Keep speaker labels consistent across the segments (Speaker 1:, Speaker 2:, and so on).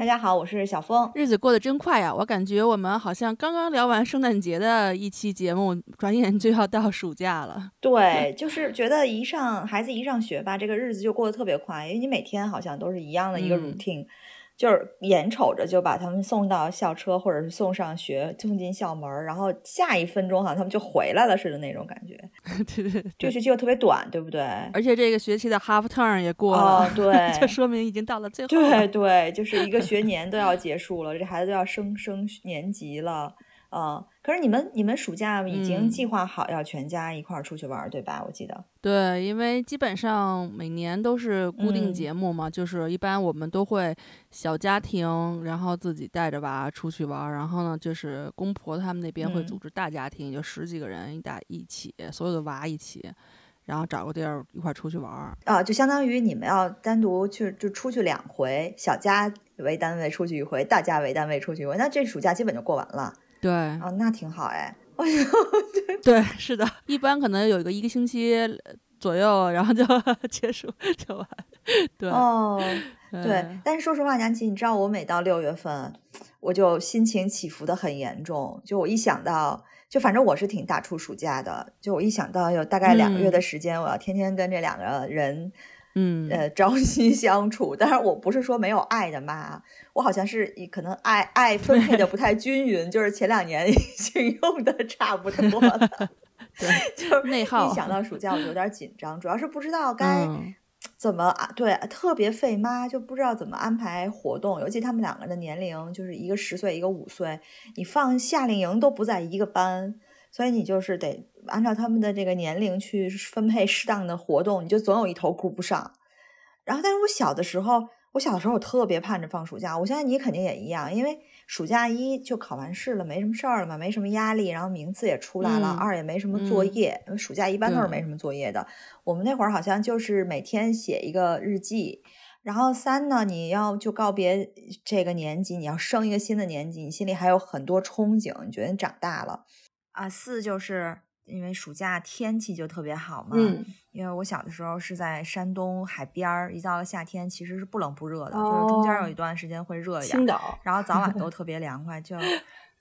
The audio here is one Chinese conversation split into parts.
Speaker 1: 大家好，我是小峰。
Speaker 2: 日子过得真快呀，我感觉我们好像刚刚聊完圣诞节的一期节目，转眼就要到暑假了。
Speaker 1: 对，就是觉得一上孩子一上学吧，这个日子就过得特别快，因为你每天好像都是一样的一个 routine。就是眼瞅着就把他们送到校车，或者是送上学，送进校门，然后下一分钟好像他们就回来了似的那种感觉。
Speaker 2: 对对，
Speaker 1: 这个学期又特别短，对不对？
Speaker 2: 而且这个学期的 half term 也过了，
Speaker 1: 对，
Speaker 2: 这说明已经到了最后。
Speaker 1: 对对，就是一个学年都要结束了，这孩子都要升升年级了。啊！可是你们你们暑假已经计划好要全家一块儿出去玩，对吧？我记得。
Speaker 2: 对，因为基本上每年都是固定节目嘛，就是一般我们都会小家庭，然后自己带着娃出去玩，然后呢，就是公婆他们那边会组织大家庭，就十几个人一大一起，所有的娃一起，然后找个地儿一块儿出去玩儿。
Speaker 1: 啊，就相当于你们要单独去就出去两回，小家为单位出去一回，大家为单位出去一回，那这暑假基本就过完了。
Speaker 2: 对
Speaker 1: 啊，那挺好哎。
Speaker 2: 对，是的，一般可能有一个一个星期左右，然后就 结束就完。对
Speaker 1: 哦，对。但是说实话，杨琪，你知道我每到六月份，我就心情起伏的很严重。就我一想到，就反正我是挺大出暑假的。就我一想到有大概两个月的时间，我要天天跟这两个人。
Speaker 2: 嗯，
Speaker 1: 呃，朝夕相处，当然我不是说没有爱的妈，我好像是可能爱爱分配的不太均匀，就是前两年 已经用的差不多了，
Speaker 2: 对，
Speaker 1: 就是
Speaker 2: 内耗。
Speaker 1: 一想到暑假我就有点紧张，主要是不知道该怎么啊，对，特别费妈，就不知道怎么安排活动，尤其他们两个的年龄就是一个十岁，一个五岁，你放夏令营都不在一个班。所以你就是得按照他们的这个年龄去分配适当的活动，你就总有一头顾不上。然后，但是我小的时候，我小的时候我特别盼着放暑假。我相信你肯定也一样，因为暑假一就考完试了，没什么事儿了嘛，没什么压力，然后名次也出来了。二也没什么作业，因为暑假一般都是没什么作业的。我们那会儿好像就是每天写一个日记。然后三呢，你要就告别这个年级，你要升一个新的年级，你心里还有很多憧憬，你觉得你长大了。啊，四就是因为暑假天气就特别好嘛。
Speaker 2: 嗯。
Speaker 1: 因为我小的时候是在山东海边儿，一到了夏天其实是不冷不热的，就是中间有一段时间会热一点。青
Speaker 2: 岛。
Speaker 1: 然后早晚都 特别凉快，就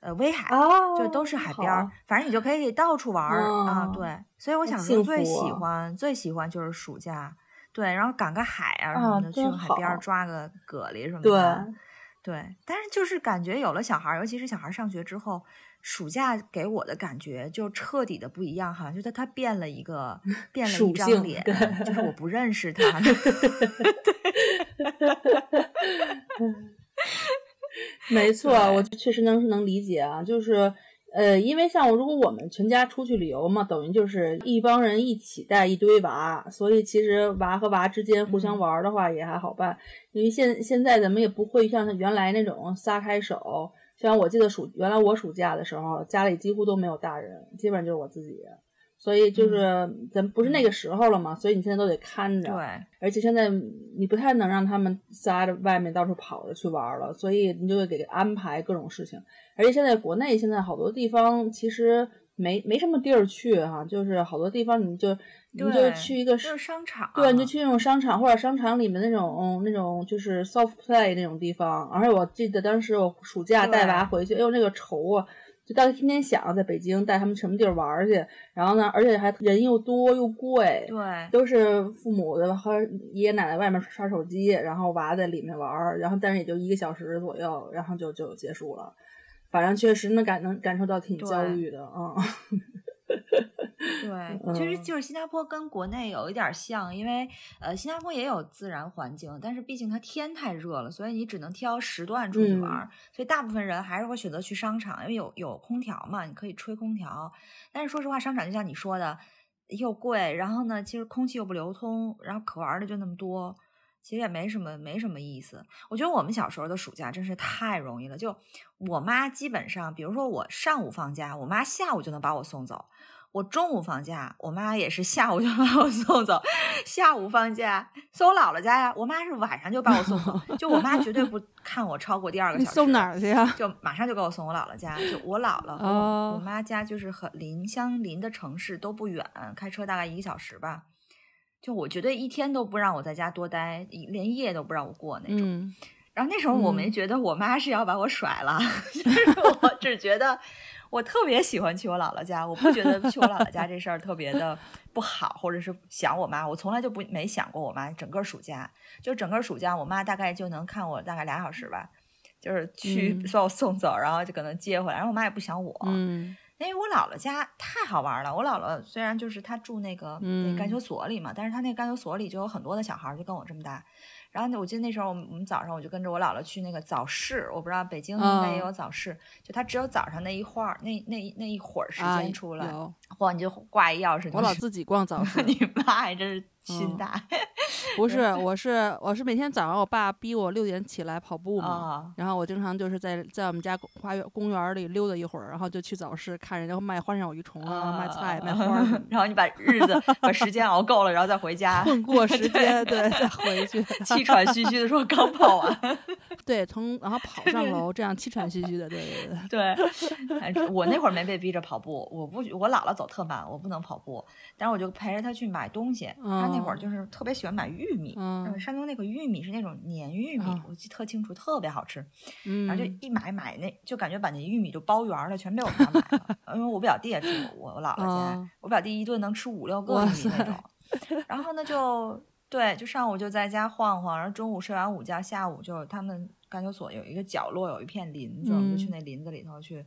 Speaker 1: 呃威海，就都是海边儿，反正你就可以到处玩儿啊。对。所以我想说，最喜欢最喜欢就是暑假，对，然后赶个海啊什么的，去海边抓个蛤蜊什么的。对。对。但是就是感觉有了小孩，尤其是小孩上学之后。暑假给我的感觉就彻底的不一样，好像就他他变了一个，变了一张脸，就是我不认识他。
Speaker 2: 没错，我确实能是能理解啊，就是呃，因为像如果我们全家出去旅游嘛，等于就是一帮人一起带一堆娃，所以其实娃和娃之间互相玩的话也还好办，因为现现在咱们也不会像他原来那种撒开手。像我记得暑原来我暑假的时候，家里几乎都没有大人，基本上就是我自己，所以就是咱不是那个时候了嘛，所以你现在都得看着。
Speaker 1: 对，
Speaker 2: 而且现在你不太能让他们仨着外面到处跑着去玩了，所以你就得给安排各种事情。而且现在国内现在好多地方其实。没没什么地儿去哈，就是好多地方你就你就去一个
Speaker 1: 商场，
Speaker 2: 对，你就去那种商场或者商场里面那种那种就是 soft play 那种地方。而且我记得当时我暑假带娃回去，哎呦那个愁啊，就大家天天想在北京带他们什么地儿玩去，然后呢，而且还人又多又贵，
Speaker 1: 对，
Speaker 2: 都是父母的和爷爷奶奶外面刷手机，然后娃在里面玩，然后但是也就一个小时左右，然后就就结束了。反正确实能感能感受到挺焦虑的啊。
Speaker 1: 对，其实就是新加坡跟国内有一点像，因为呃新加坡也有自然环境，但是毕竟它天太热了，所以你只能挑时段出去玩，所以大部分人还是会选择去商场，因为有有空调嘛，你可以吹空调。但是说实话，商场就像你说的，又贵，然后呢，其实空气又不流通，然后可玩的就那么多。其实也没什么没什么意思。我觉得我们小时候的暑假真是太容易了。就我妈基本上，比如说我上午放假，我妈下午就能把我送走。我中午放假，我妈也是下午就把我送走。下午放假送我姥姥家呀，我妈是晚上就把我送走。就我妈绝对不看我超过第二个小时。
Speaker 2: 送哪儿去呀？
Speaker 1: 就马上就给我送我姥姥家。就我姥姥和我妈家就是很邻相邻的城市都不远，开车大概一个小时吧。就我绝对一天都不让我在家多待，连夜都不让我过那种。然后那时候我没觉得我妈是要把我甩了，就是我只觉得。我特别喜欢去我姥姥家，我不觉得去我姥姥家这事儿特别的不好，或者是想我妈，我从来就不没想过我妈。整个暑假，就整个暑假，我妈大概就能看我大概俩小时吧，就是去把我送走，然后就可能接回来。然后我妈也不想我，
Speaker 2: 嗯，
Speaker 1: 因为我姥姥家太好玩了。我姥姥虽然就是她住那个那干休所里嘛，但是她那干休所里就有很多的小孩，就跟我这么大。然后我记得那时候，我们我们早上我就跟着我姥姥去那个早市，我不知道北京应该也有早市，就它只有早上那一会儿，那那那一会儿时间出来，哇，你就挂一钥匙。
Speaker 2: 我老 自己逛早市，
Speaker 1: 你妈还真是。心大，
Speaker 2: 不 是，我是我是每天早上我爸逼我六点起来跑步嘛，然后我经常就是在在我们家花园公园里溜达一会儿，然后就去早市看人家卖花鸟鱼虫啊，卖菜卖花，
Speaker 1: 然后你把日子把时间熬够了，然后再回家
Speaker 2: 混过时间，对，再回去，
Speaker 1: 气喘吁吁的说刚跑完，
Speaker 2: 对，从然后跑上楼，这样气喘吁吁的，对对
Speaker 1: 对对，我那会儿没被逼着跑步，我不我姥姥走特慢，我不能跑步，但是我就陪着他去买东西，他那。会儿就是特别喜欢买玉米，嗯，山东那个玉米是那种黏玉米，我记得特清楚，特别好吃。然后就一买买那就感觉把那玉米就包圆了，全被我妈买了。因为我表弟也住我我姥姥家，我表弟一顿能吃五六个玉米那种。然后呢就对，就上午就在家晃晃，然后中午睡完午觉，下午就他们干休所有一个角落有一片林子，我们就去那林子里头去。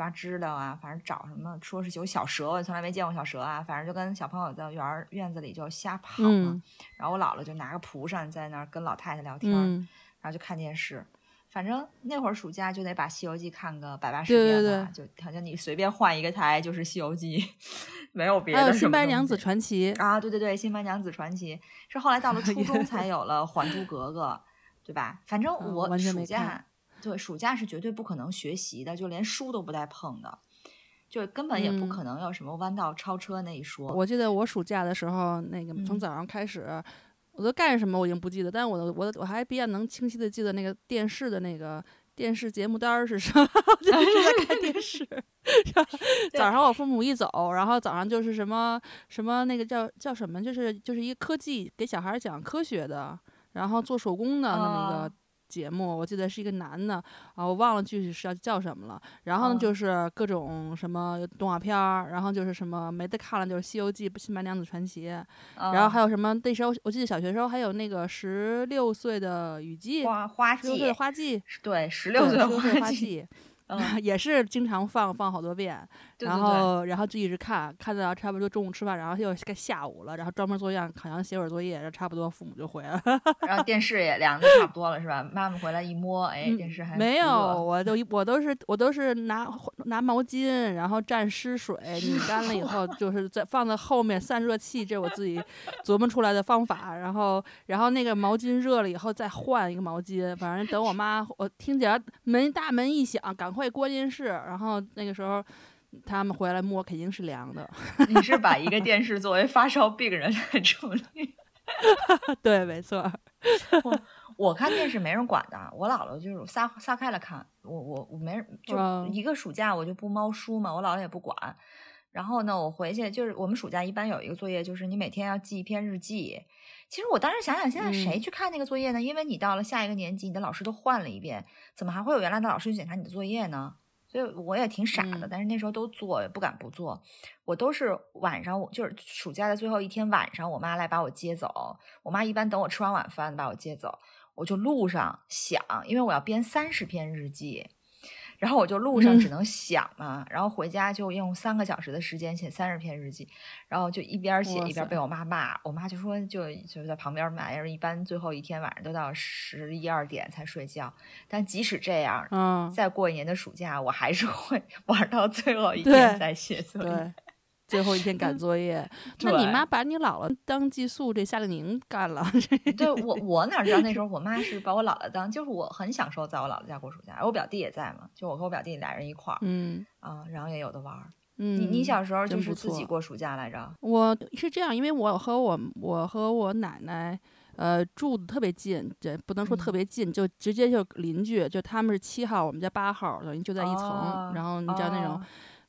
Speaker 1: 抓知了啊，反正找什么，说是有小蛇，我从来没见过小蛇啊。反正就跟小朋友在园院子里就瞎跑嘛。然后我姥姥就拿个蒲扇在那儿跟老太太聊天，然后就看电视。反正那会儿暑假就得把《西游记》看个百八十遍吧，就好像你随便换一个台就是《西游记》，没有别的。
Speaker 2: 还有《新白娘子传奇》
Speaker 1: 啊，对对对，《新白娘子传奇》是后来到了初 中才有了《还珠格格》，对吧？反正我暑假。对，暑假是绝对不可能学习的，就连书都不带碰的，就根本也不可能有什么弯道超车那一说。
Speaker 2: 我记得我暑假的时候，那个从早上开始，我都干什么我已经不记得，但是我我我还比较能清晰的记得那个电视的那个电视节目单是什么，就是在看电视。早上我父母一走，然后早上就是什么什么那个叫叫什么，就是就是一个科技给小孩讲科学的，然后做手工的那么一个。节目我记得是一个男的啊，我忘了具体是要叫什么了。然后呢，就是各种什么动画片儿，然后就是什么没得看了，就是《西游记》《新白娘子传奇》，然后还有什么那时候我记得小学时候还有那个十六岁的雨季，
Speaker 1: 花花季，
Speaker 2: 花季，
Speaker 1: 对，十六岁
Speaker 2: 的
Speaker 1: 花季。
Speaker 2: 也是经常放放好多遍，然后然后就一直看，看到差不多中午吃饭，然后又该下午了，然后专门做样，好像写会儿作业，然后差不多父母就回来了。
Speaker 1: 然后电视也凉的差不多了，是吧？妈妈回来一摸，哎，电视还
Speaker 2: 没有，我都我都是我都是拿拿毛巾，然后蘸湿水拧干了以后，就是在放在后面散热器，这我自己琢磨出来的方法。然后然后那个毛巾热了以后再换一个毛巾，反正等我妈我听见门大门一响，赶快。会关电视，然后那个时候他们回来摸，肯定是凉的。
Speaker 1: 你是把一个电视作为发烧病人来处理？
Speaker 2: 对，没错。
Speaker 1: 我我看电视没人管的，我姥姥就是撒撒开了看。我我我没人，就一个暑假我就不猫书嘛，我姥姥也不管。然后呢，我回去就是我们暑假一般有一个作业，就是你每天要记一篇日记。其实我当时想想，现在谁去看那个作业呢？因为你到了下一个年级，你的老师都换了一遍，怎么还会有原来的老师去检查你的作业呢？所以我也挺傻的，但是那时候都做，也不敢不做。我都是晚上，我就是暑假的最后一天晚上，我妈来把我接走。我妈一般等我吃完晚饭把我接走，我就路上想，因为我要编三十篇日记。然后我就路上只能想嘛，然后回家就用三个小时的时间写三十篇日记，然后就一边写一边被我妈骂，我妈就说就就在旁边骂，一般最后一天晚上都到十一二点才睡觉，但即使这样，
Speaker 2: 嗯，
Speaker 1: 再过一年的暑假，我还是会 玩到最后一天再写作业。
Speaker 2: 最后一天赶 作业。那你妈把你姥姥当寄宿这夏令营干了？
Speaker 1: 对我我哪知道那时候我妈是把我姥姥当，就是我很享受在我姥姥家过暑假，我表弟也在嘛，就我和我表弟俩人一块儿，
Speaker 2: 嗯
Speaker 1: 啊，然后也有的玩儿。
Speaker 2: 嗯，
Speaker 1: 你你小时候就是自己过暑假来着？
Speaker 2: 我是这样，因为我和我我和我奶奶。呃，住的特别近，这不能说特别近，就直接就邻居，就他们是七号，我们家八号，等于就在一层。然后你知道那种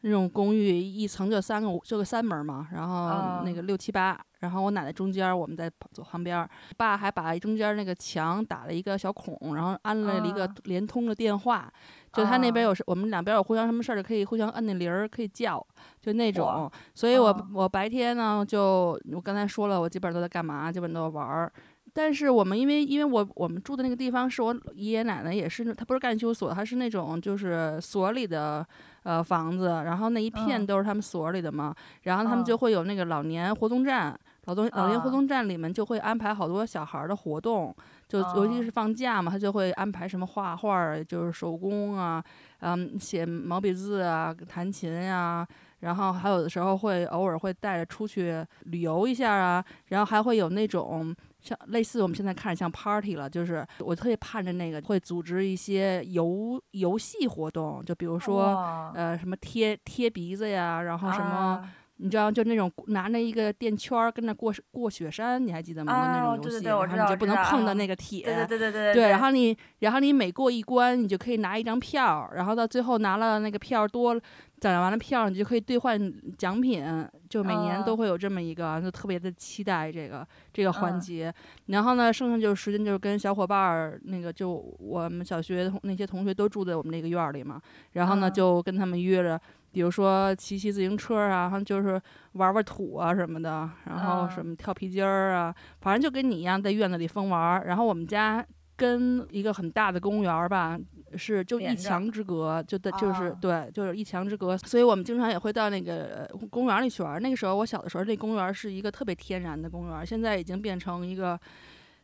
Speaker 2: 那种公寓，一层就三个，就个三门嘛。然后那个六七八，然后我奶奶中间，我们在走旁边。爸还把中间那个墙打了一个小孔，然后安了一个联通的电话，就他那边有，我们两边有互相什么事儿就可以互相摁那铃儿，可以叫，就那种。所以我我白天呢，就我刚才说了，我基本上都在干嘛？基本都在玩儿。但是我们因为因为我我们住的那个地方是我爷爷奶奶也是他不是干休所他是那种就是所里的呃房子然后那一片都是他们所里的嘛然后他们就会有那个老年活动站老东老年活动站里面就会安排好多小孩的活动就尤其是放假嘛他就会安排什么画画就是手工啊嗯写毛笔字啊弹琴呀然后还有的时候会偶尔会带着出去旅游一下啊然后还会有那种。像类似我们现在看着像 party 了，就是我特别盼着那个会组织一些游游戏活动，就比如说呃什么贴贴鼻子呀，然后什么你知道就那种拿着一个垫圈儿跟那过过雪山，你还记得吗？那种游戏，然后你就不能碰到那个铁，
Speaker 1: 对对对对
Speaker 2: 对。对，然后你然后你每过一关，你就可以拿一张票，然后到最后拿了那个票多。攒完了票，你就可以兑换奖品，就每年都会有这么一个，就特别的期待这个这个环节。然后呢，剩下就是时间就是跟小伙伴儿，那个就我们小学同那些同学都住在我们那个院儿里嘛。然后呢，就跟他们约着，比如说骑骑自行车啊，然后就是玩玩土啊什么的，然后什么跳皮筋儿啊，反正就跟你一样在院子里疯玩儿。然后我们家跟一个很大的公园儿吧。是，就一墙之隔，就的就是对，就是一墙之隔，所以我们经常也会到那个公园里去玩。那个时候我小的时候，那公园是一个特别天然的公园，现在已经变成一个。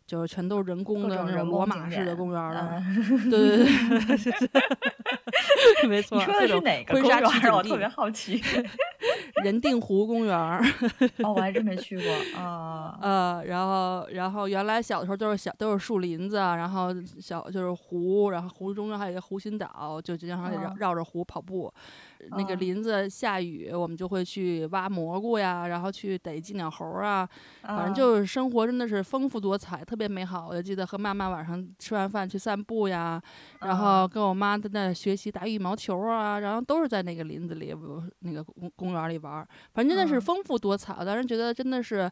Speaker 2: 就是全都是人工的那种罗马式的公园了，对对对，没错。
Speaker 1: 你说的是哪个公园？我特别好奇。
Speaker 2: 人定湖公园。
Speaker 1: 哦，我还真没去过啊。
Speaker 2: 呃，然后，然后原来小的时候都是小都是树林子，然后小就是湖，然后湖中间还有一个湖心岛，就经常绕绕着湖跑步。那个林子下雨，我们就会去挖蘑菇呀，然后去逮金鸟猴啊，反正就是生活真的是丰富多彩，特别美好。我就记得和妈妈晚上吃完饭去散步呀，然后跟我妈在那学习打羽毛球啊，然后都是在那个林子里，那个公公园里玩，反正真的是丰富多彩。我当时觉得真的是，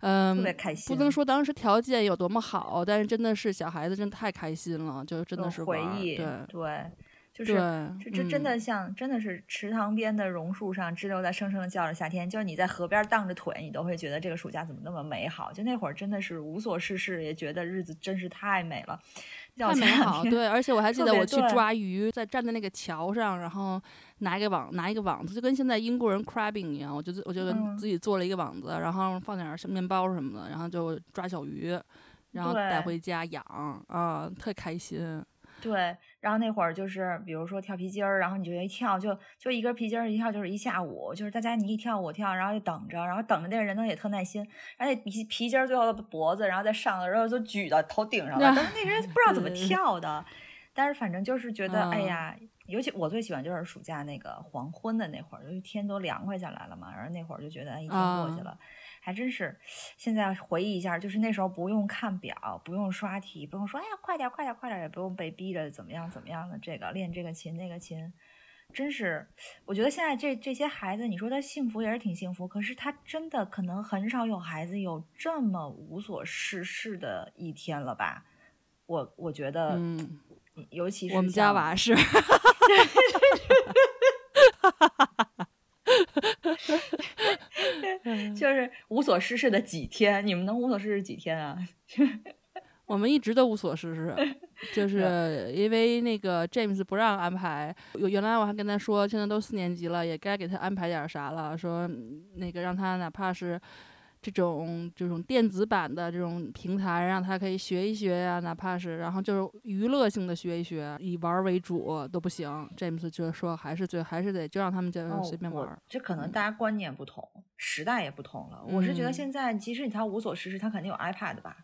Speaker 2: 嗯，不能说当时条件有多么好，但是真的是小孩子真的太开心了，就真的是
Speaker 1: 回忆，
Speaker 2: 对
Speaker 1: 对。就是，这这真的像，真的是池塘边的榕树上，枝溜在声声的叫着夏天。就是你在河边荡着腿，你都会觉得这个暑假怎么那么美好。就那会儿真的是无所事事，也觉得日子真是太美了，
Speaker 2: 太美好。对，而且我还记得我去抓鱼，在站在那个桥上，然后拿一个网，拿一个网子，就跟现在英国人 crabbing 一样，我就我就自己做了一个网子，然后放点小面包什么的，然后就抓小鱼，然后带回家养啊，特开心。
Speaker 1: 对，然后那会儿就是，比如说跳皮筋儿，然后你就一跳，就就一根皮筋儿一跳就是一下午，就是大家你一跳我跳，然后就等着，然后等着那个人呢也特耐心，然后那皮皮筋儿最后的脖子，然后再上的时候就举到头顶上了，但是那人不知道怎么 跳的，但是反正就是觉得，哎呀，尤其我最喜欢就是暑假那个黄昏的那会儿，因为天都凉快下来了嘛，然后那会儿就觉得一天过去了。还真是，现在回忆一下，就是那时候不用看表，不用刷题，不用说哎呀快点快点快点，也不用被逼着怎么样怎么样的这个练这个琴那个琴，真是，我觉得现在这这些孩子，你说他幸福也是挺幸福，可是他真的可能很少有孩子有这么无所事事的一天了吧？我我觉得，
Speaker 2: 嗯，
Speaker 1: 尤其是
Speaker 2: 我们家娃是。
Speaker 1: 就是无所事事的几天，你们能无所事事几天啊？
Speaker 2: 我们一直都无所事事，就 是因为那个 James 不让安排。原来我还跟他说，现在都四年级了，也该给他安排点啥了。说那个让他哪怕是。这种这种电子版的这种平台，让他可以学一学呀，哪怕是然后就是娱乐性的学一学，以玩为主都不行。詹姆斯就说还是最还是得就让他们就随便玩。
Speaker 1: 这可能大家观念不同，时代也不同了。我是觉得现在即使你他无所事事，他肯定有 iPad 吧。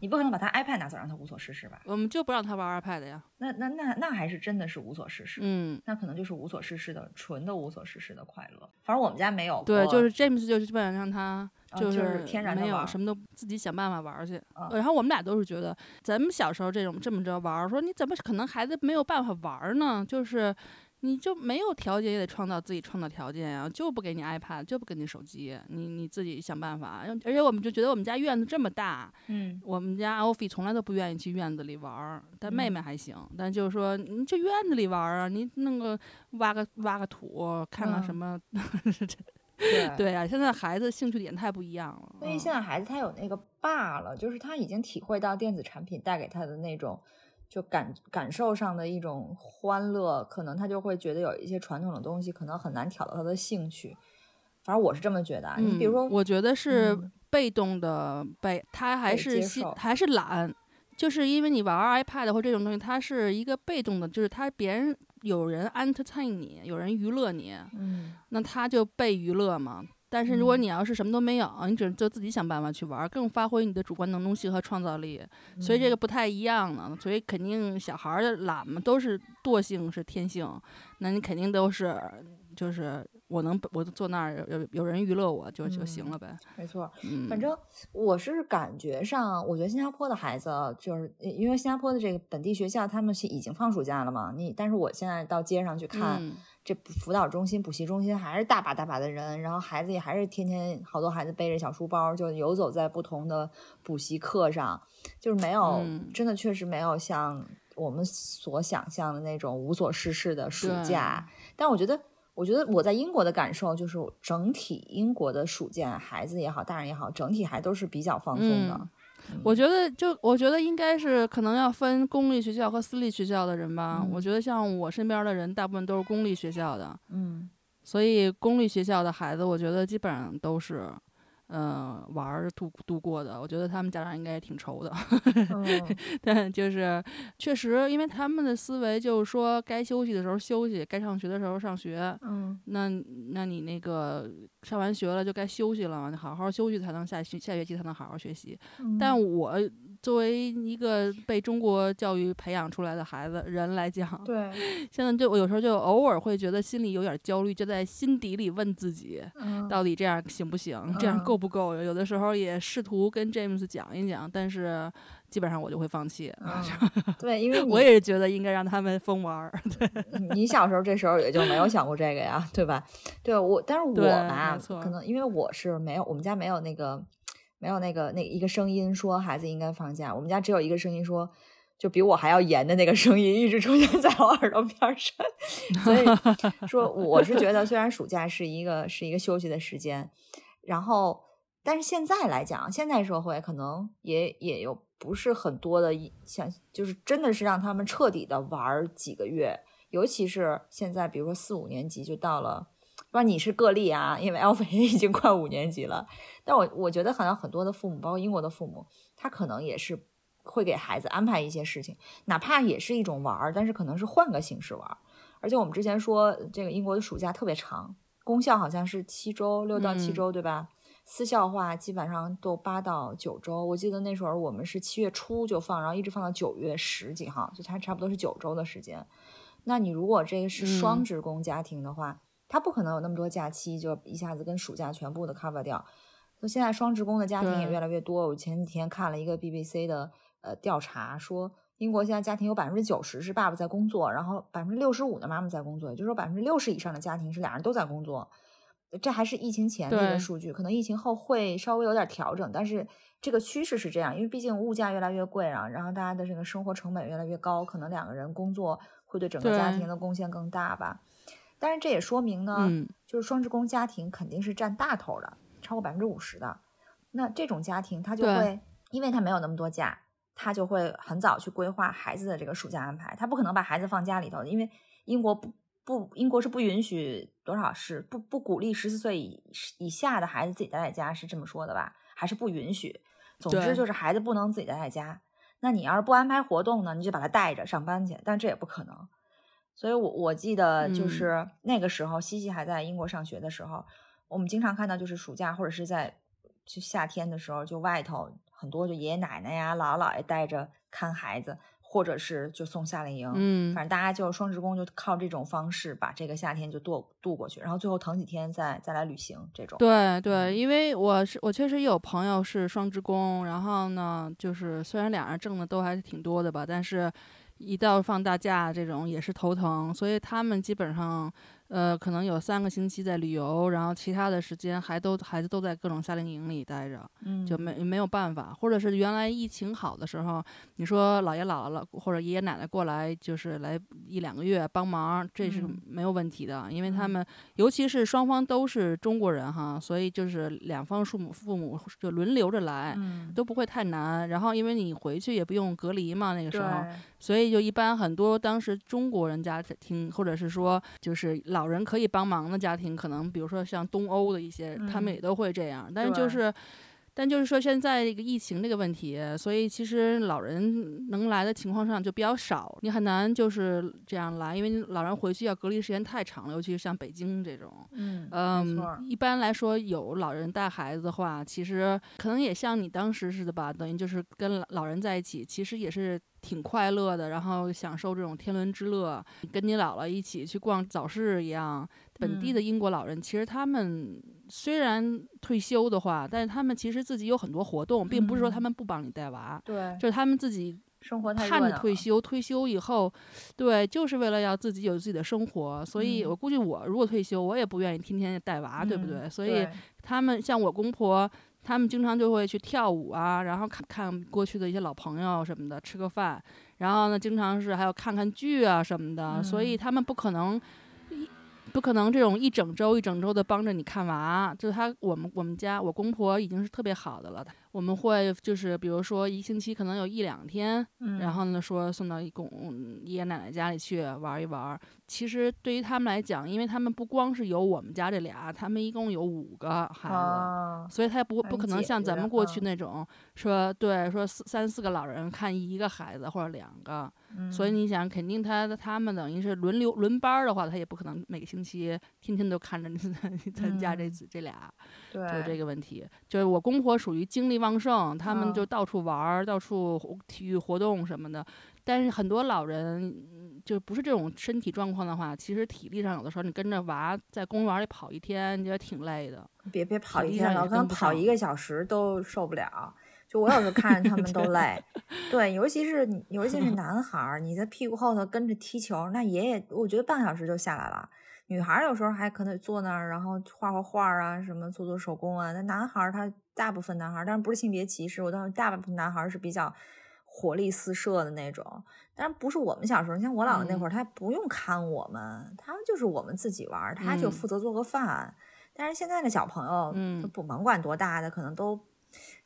Speaker 1: 你不可能把他 iPad 拿走让他无所事事吧？
Speaker 2: 我们就不让他玩 iPad 呀。
Speaker 1: 那那那那还是真的是无所事事。
Speaker 2: 嗯，
Speaker 1: 那可能就是无所事事的纯的无所事事的快乐。反正我们家没有。
Speaker 2: 对，就是 James 就是基本上让他就
Speaker 1: 是天然
Speaker 2: 没有什么都自己想办法玩去。然后我们俩都是觉得，咱们小时候这种这么着玩，说你怎么可能孩子没有办法玩呢？就是。你就没有条件也得创造自己创造条件呀，就不给你 iPad，就不给你手机，你你自己想办法。而且我们就觉得我们家院子这么大，
Speaker 1: 嗯，
Speaker 2: 我们家欧菲从来都不愿意去院子里玩儿，但妹妹还行。但就是说，你去院子里玩儿啊，你弄个挖个挖个土，看看什么，
Speaker 1: 对
Speaker 2: 对啊。现在孩子兴趣点太不一样了。
Speaker 1: 所以现在孩子他有那个罢了，就是他已经体会到电子产品带给他的那种。就感感受上的一种欢乐，可能他就会觉得有一些传统的东西可能很难挑到他的兴趣。反正我是这么觉得。你比如说，
Speaker 2: 我觉得是被动的被，他还是还是懒，就是因为你玩 iPad 或这种东西，它是一个被动的，就是他别人有人 entertain 你，有人娱乐你，
Speaker 1: 嗯，
Speaker 2: 那他就被娱乐嘛。但是如果你要是什么都没有，你只能就自己想办法去玩，更发挥你的主观能动性和创造力，所以这个不太一样呢。所以肯定小孩儿懒嘛，都是惰性是天性，那你肯定都是就是我能我坐那儿有有人娱乐我就就行了呗。
Speaker 1: 没错，反正我是感觉上，我觉得新加坡的孩子就是因为新加坡的这个本地学校他们是已经放暑假了嘛，你但是我现在到街上去看。这辅导中心、补习中心还是大把大把的人，然后孩子也还是天天好多孩子背着小书包就游走在不同的补习课上，就是没有真的确实没有像我们所想象的那种无所事事的暑假。但我觉得，我觉得我在英国的感受就是整体英国的暑假，孩子也好，大人也好，整体还都是比较放松的。
Speaker 2: 我觉得，就我觉得应该是可能要分公立学校和私立学校的人吧。我觉得像我身边的人，大部分都是公立学校的，
Speaker 1: 嗯，
Speaker 2: 所以公立学校的孩子，我觉得基本上都是。嗯，玩儿度度过的，我觉得他们家长应该也挺愁的，但就是确实，因为他们的思维就是说，该休息的时候休息，该上学的时候上学。
Speaker 1: 嗯，
Speaker 2: 那那你那个上完学了就该休息了，你好好休息才能下学下学期才能好好学习。但我作为一个被中国教育培养出来的孩子人来讲，
Speaker 1: 对，
Speaker 2: 现在就我有时候就偶尔会觉得心里有点焦虑，就在心底里问自己，到底这样行不行？这样够？不够？有的时候也试图跟 James 讲一讲，但是基本上我就会放弃。
Speaker 1: 对，因为
Speaker 2: 我也是觉得应该让他们疯玩儿。对，
Speaker 1: 你小时候这时候也就没有想过这个呀，对吧？对我，但是我吧，可能因为我是没有，我们家没有那个没有那个那一个声音说孩子应该放假。我们家只有一个声音说，就比我还要严的那个声音一直出现在我耳朵边上。所以说，我是觉得虽然暑假是一个是一个休息的时间。然后，但是现在来讲，现在社会可能也也有不是很多的，像就是真的是让他们彻底的玩几个月，尤其是现在，比如说四五年级就到了，不知道你是个例啊，因为 Alvin 已经快五年级了，但我我觉得好像很多的父母，包括英国的父母，他可能也是会给孩子安排一些事情，哪怕也是一种玩儿，但是可能是换个形式玩儿，而且我们之前说这个英国的暑假特别长。公校好像是七周，六到七周，对吧？私校话基本上都八到九周。我记得那时候我们是七月初就放，然后一直放到九月十几号，就差差不多是九周的时间。那你如果这个是双职工家庭的话，他不可能有那么多假期，就一下子跟暑假全部的 cover 掉。那现在双职工的家庭也越来越多。我前几天看了一个 BBC 的呃调查，说。英国现在家庭有百分之九十是爸爸在工作，然后百分之六十五的妈妈在工作，也就是说百分之六十以上的家庭是俩人都在工作。这还是疫情前的一个数据，可能疫情后会稍微有点调整，但是这个趋势是这样，因为毕竟物价越来越贵啊，然后大家的这个生活成本越来越高，可能两个人工作会对整个家庭的贡献更大吧。但是这也说明呢，就是双职工家庭肯定是占大头的，超过百分之五十的。那这种家庭他就会，因为他没有那么多假。他就会很早去规划孩子的这个暑假安排，他不可能把孩子放家里头，因为英国不不，英国是不允许多少是不不鼓励十四岁以以下的孩子自己待在家，是这么说的吧？还是不允许。总之就是孩子不能自己待在家。那你要是不安排活动呢，你就把他带着上班去，但这也不可能。所以我我记得就是那个时候，西西还在英国上学的时候，我们经常看到就是暑假或者是在就夏天的时候，就外头很多就爷爷奶奶呀、姥姥姥爷带着看孩子。或者是就送夏令营，嗯，反正大家就双职工就靠这种方式把这个夏天就度度过去，然后最后腾几天再再来旅行这种。
Speaker 2: 对对，因为我是我确实有朋友是双职工，然后呢，就是虽然俩人挣的都还是挺多的吧，但是一到放大假这种也是头疼，所以他们基本上。呃，可能有三个星期在旅游，然后其他的时间还都孩子都在各种夏令营里待着，嗯，就没没有办法。或者是原来疫情好的时候，你说姥爷姥姥或者爷爷奶奶过来，就是来一两个月帮忙，这是没有问题的，因为他们尤其是双方都是中国人哈，所以就是两方父母父母就轮流着来，都不会太难。然后因为你回去也不用隔离嘛，那个时候，所以就一般很多当时中国人家庭或者是说就是老。老人可以帮忙的家庭，可能比如说像东欧的一些，他们也都会这样。但是就是，但就是说现在这个疫情这个问题，所以其实老人能来的情况上就比较少，你很难就是这样来，因为老人回去要隔离时间太长了，尤其是像北京这种。嗯嗯，一般来说有老人带孩子的话，其实可能也像你当时似的吧，等于就是跟老人在一起，其实也是。挺快乐的，然后享受这种天伦之乐，跟你姥姥一起去逛早市一样。本地的英国老人其实他们虽然退休的话，但是他们其实自己有很多活动，并不是说他们不帮你带娃，
Speaker 1: 对，
Speaker 2: 就是他们自己
Speaker 1: 生活
Speaker 2: 看着退休，退休以后，对，就是为了要自己有自己的生活。所以我估计我如果退休，我也不愿意天天带娃，对不对？所以他们像我公婆。他们经常就会去跳舞啊，然后看看过去的一些老朋友什么的，吃个饭，然后呢，经常是还要看看剧啊什么的，所以他们不可能。不可能这种一整周一整周的帮着你看娃，就是他我们我们家我公婆已经是特别好的了。我们会就是比如说一星期可能有一两天，然后呢说送到一公爷爷奶奶家里去玩一玩。其实对于他们来讲，因为他们不光是有我们家这俩，他们一共有五个孩子，所以他不不可能像咱们过去那种说对说四三四个老人看一个孩子或者两个。所以你想，肯定他他们等于是轮流轮班的话，他也不可能每个星期天天都看着你 咱家这这俩，就是这个问题。就是我公婆属于精力旺盛，他们就到处玩儿，到处体育活动什么的。但是很多老人就不是这种身体状况的话，其实体力上有的时候你跟着娃在公园里跑一天，你觉得挺累的。
Speaker 1: 别别跑一天了，可能跑一个小时都受不了。就我有时候看着他们都 累，对，尤其是尤其是 男孩儿，你在屁股后头跟着踢球，那爷爷我觉得半小时就下来了。女孩儿有时候还可能坐那儿，然后画画画啊，什么做做手工啊。那男孩儿他大部分男孩儿，但是不是性别歧视，我当时大部分男孩儿是比较活力四射的那种。但是不是我们小时候，你像我姥姥那会儿，他不用看我们，他就是我们自己玩，他就负责做个饭。但是现在的小朋友，嗯，不甭管多大的，可能都。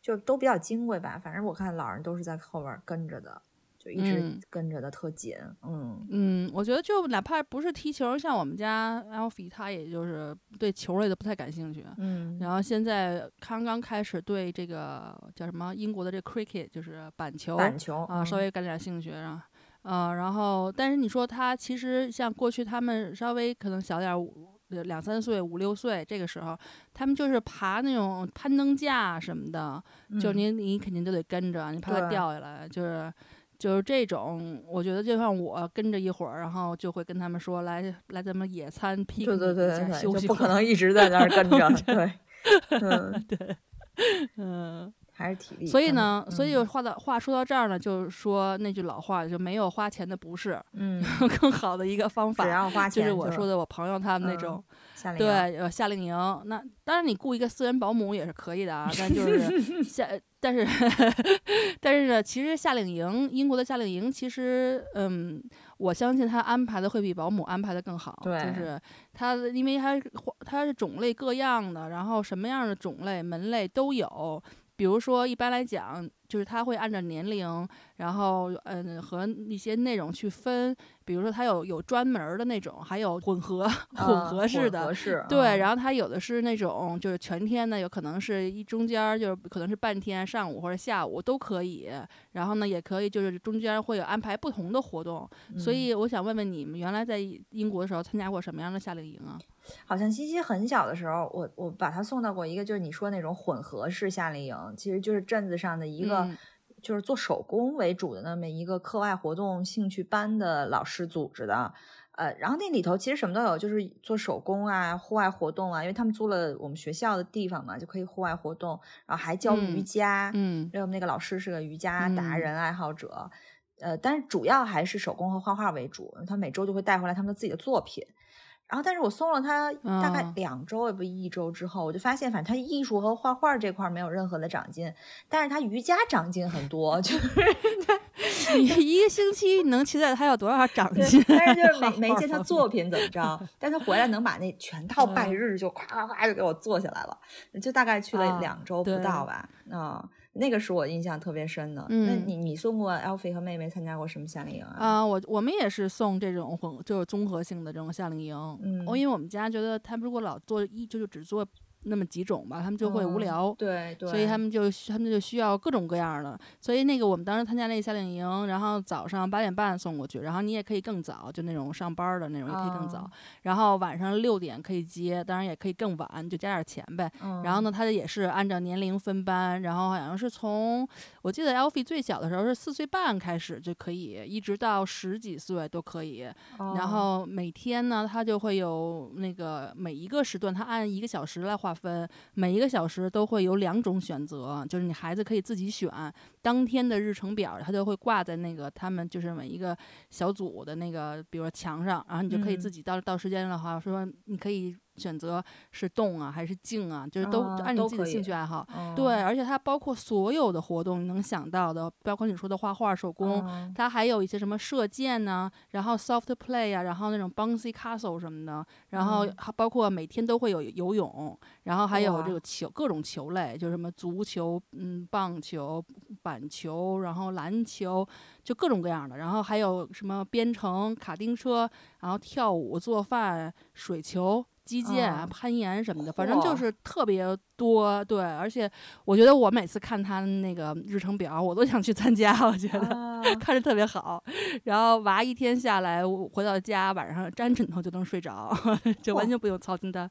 Speaker 1: 就都比较金贵吧，反正我看老人都是在后边跟着的，就一直跟着的特紧。嗯
Speaker 2: 嗯，我觉得就哪怕不是踢球，像我们家 Alfie 他也就是对球类的不太感兴趣。嗯，然后现在刚刚开始对这个叫什么英国的这 cricket 就是板球，
Speaker 1: 板球
Speaker 2: 啊稍微感点兴趣，然后呃，然后但是你说他其实像过去他们稍微可能小点。两三岁、五六岁这个时候，他们就是爬那种攀登架什么的，就你你肯定都得跟着，你怕他掉下来，就是就是这种。我觉得就像我跟着一会儿，然后就会跟他们说：“来来，咱们野餐，
Speaker 1: 对对对，休息，不可能一直在那儿跟着。”对，嗯，
Speaker 2: 对，嗯。
Speaker 1: 还是体力，
Speaker 2: 所以呢，所以话到话说到这儿呢，就是说那句老话，就没有花钱的不是，
Speaker 1: 嗯，
Speaker 2: 更好的一个方法，
Speaker 1: 只要花钱，
Speaker 2: 就是我说的我朋友他们那种，对，呃，夏令营，那当然你雇一个私人保姆也是可以的啊，但就是 夏，但是 但是呢，其实夏令营，英国的夏令营，其实，嗯，我相信他安排的会比保姆安排的更好，
Speaker 1: 对，
Speaker 2: 就是他因为他他是种类各样的，然后什么样的种类门类都有。比如说，一般来讲，就是它会按照年龄，然后嗯和一些内容去分，比如说它有有专门的那种，还有混合混合式的，对，然后它有的是那种就是全天的，有可能是一中间就是可能是半天，上午或者下午都可以，然后呢也可以就是中间会有安排不同的活动，所以我想问问你们原来在英国的时候参加过什么样的夏令营啊？
Speaker 1: 好像西西很小的时候，我我把他送到过一个，就是你说那种混合式夏令营，其实就是镇子上的一个，就是做手工为主的那么一个课外活动兴趣班的老师组织的。呃，然后那里头其实什么都有，就是做手工啊、户外活动啊，因为他们租了我们学校的地方嘛，就可以户外活动，然后还教瑜伽。
Speaker 2: 嗯，
Speaker 1: 因为我们那个老师是个瑜伽达人爱好者。呃，但是主要还是手工和画画为主，他每周就会带回来他们自己的作品。然后，但是我送了他大概两周也不一周之后，我就发现，反正他艺术和画画这块没有任何的长进，但是他瑜伽长进很多，就是
Speaker 2: 你一个星期能期待他有多少长进？
Speaker 1: 但是就是没没见他作品怎么着，但他回来能把那全套拜日就咵咵咵就给我做下来了，就大概去了两周不到吧，啊。那个是我印象特别深的。那你你送过 Alfie 和妹妹参加过什么夏令营啊？
Speaker 2: 啊，我我们也是送这种混，就是综合性的这种夏令营。嗯，因为我们家觉得他们如果老做一，就是只做。那么几种吧，他们就会无聊，
Speaker 1: 对，
Speaker 2: 所以他们就他们就需要各种各样的。所以那个我们当时参加那个夏令营，然后早上八点半送过去，然后你也可以更早，就那种上班的那种也可以更早。然后晚上六点可以接，当然也可以更晚，就加点钱呗。然后呢，他也是按照年龄分班，然后好像是从我记得 Alfie 最小的时候是四岁半开始就可以，一直到十几岁都可以。然后每天呢，他就会有那个每一个时段，他按一个小时来划。划分每一个小时都会有两种选择，就是你孩子可以自己选当天的日程表，它就会挂在那个他们就是每一个小组的那个，比如说墙上，然后你就可以自己到到时间的话说你可以。选择是动啊还是静啊，就是都按你自己的兴趣爱好。对，而且它包括所有的活动，你能想到的，包括你说的画画、手工，它还有一些什么射箭呢，然后 soft play 啊，然后那种 bouncy castle 什么的，然后包括每天都会有游泳，然后还有这个球，各种球类，就什么足球、嗯棒球、板球，然后篮球，就各种各样的，然后还有什么编程、卡丁车，然后跳舞、做饭、水球。击剑啊，攀岩什么的，反正就是特别多。对，而且我觉得我每次看他那个日程表，我都想去参加。我觉得看着特别好。然后娃一天下来回到家，晚上沾枕头就能睡着，就完全不用操心他。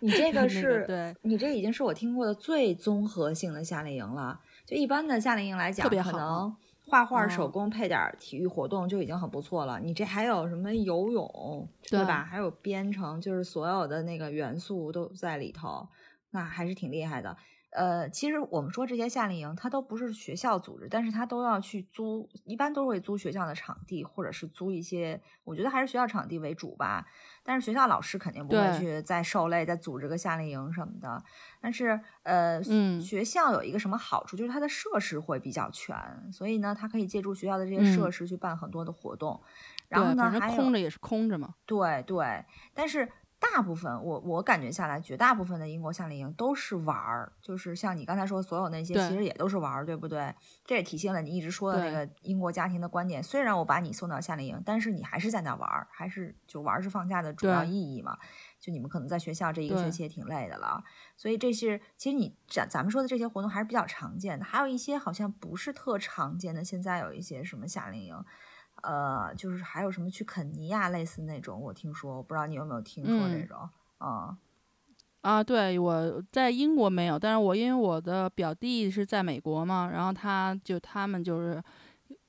Speaker 1: 你这 个是，
Speaker 2: 对
Speaker 1: 你这已经是我听过的最综合性的夏令营了。就一般的夏令营来讲，
Speaker 2: 可
Speaker 1: 能。画画、手工配点体育活动就已经很不错了。你这还有什么游泳，对吧？还有编程，就是所有的那个元素都在里头，那还是挺厉害的。呃，其实我们说这些夏令营，它都不是学校组织，但是它都要去租，一般都会租学校的场地，或者是租一些，我觉得还是学校场地为主吧。但是学校老师肯定不会去再受累，再组织个夏令营什么的。但是，呃，学校有一个什么好处，就是它的设施会比较全，所以呢，它可以借助学校的这些设施去办很多的活动。然后呢，还
Speaker 2: 空着也是空着嘛。
Speaker 1: 对对，但是。大部分我我感觉下来，绝大部分的英国夏令营都是玩儿，就是像你刚才说所有那些，其实也都是玩儿，对不对？这也体现了你一直说的那个英国家庭的观点。虽然我把你送到夏令营，但是你还是在那玩儿，还是就玩儿是放假的主要意义嘛？就你们可能在学校这一个学期也挺累的了，所以这是其实你咱咱们说的这些活动还是比较常见的，还有一些好像不是特常见的。现在有一些什么夏令营。呃，就是还有什么去肯尼亚类似那种，我听说，我不知道你有没有听说这种啊？
Speaker 2: 啊，对，我在英国没有，但是我因为我的表弟是在美国嘛，然后他就他们就是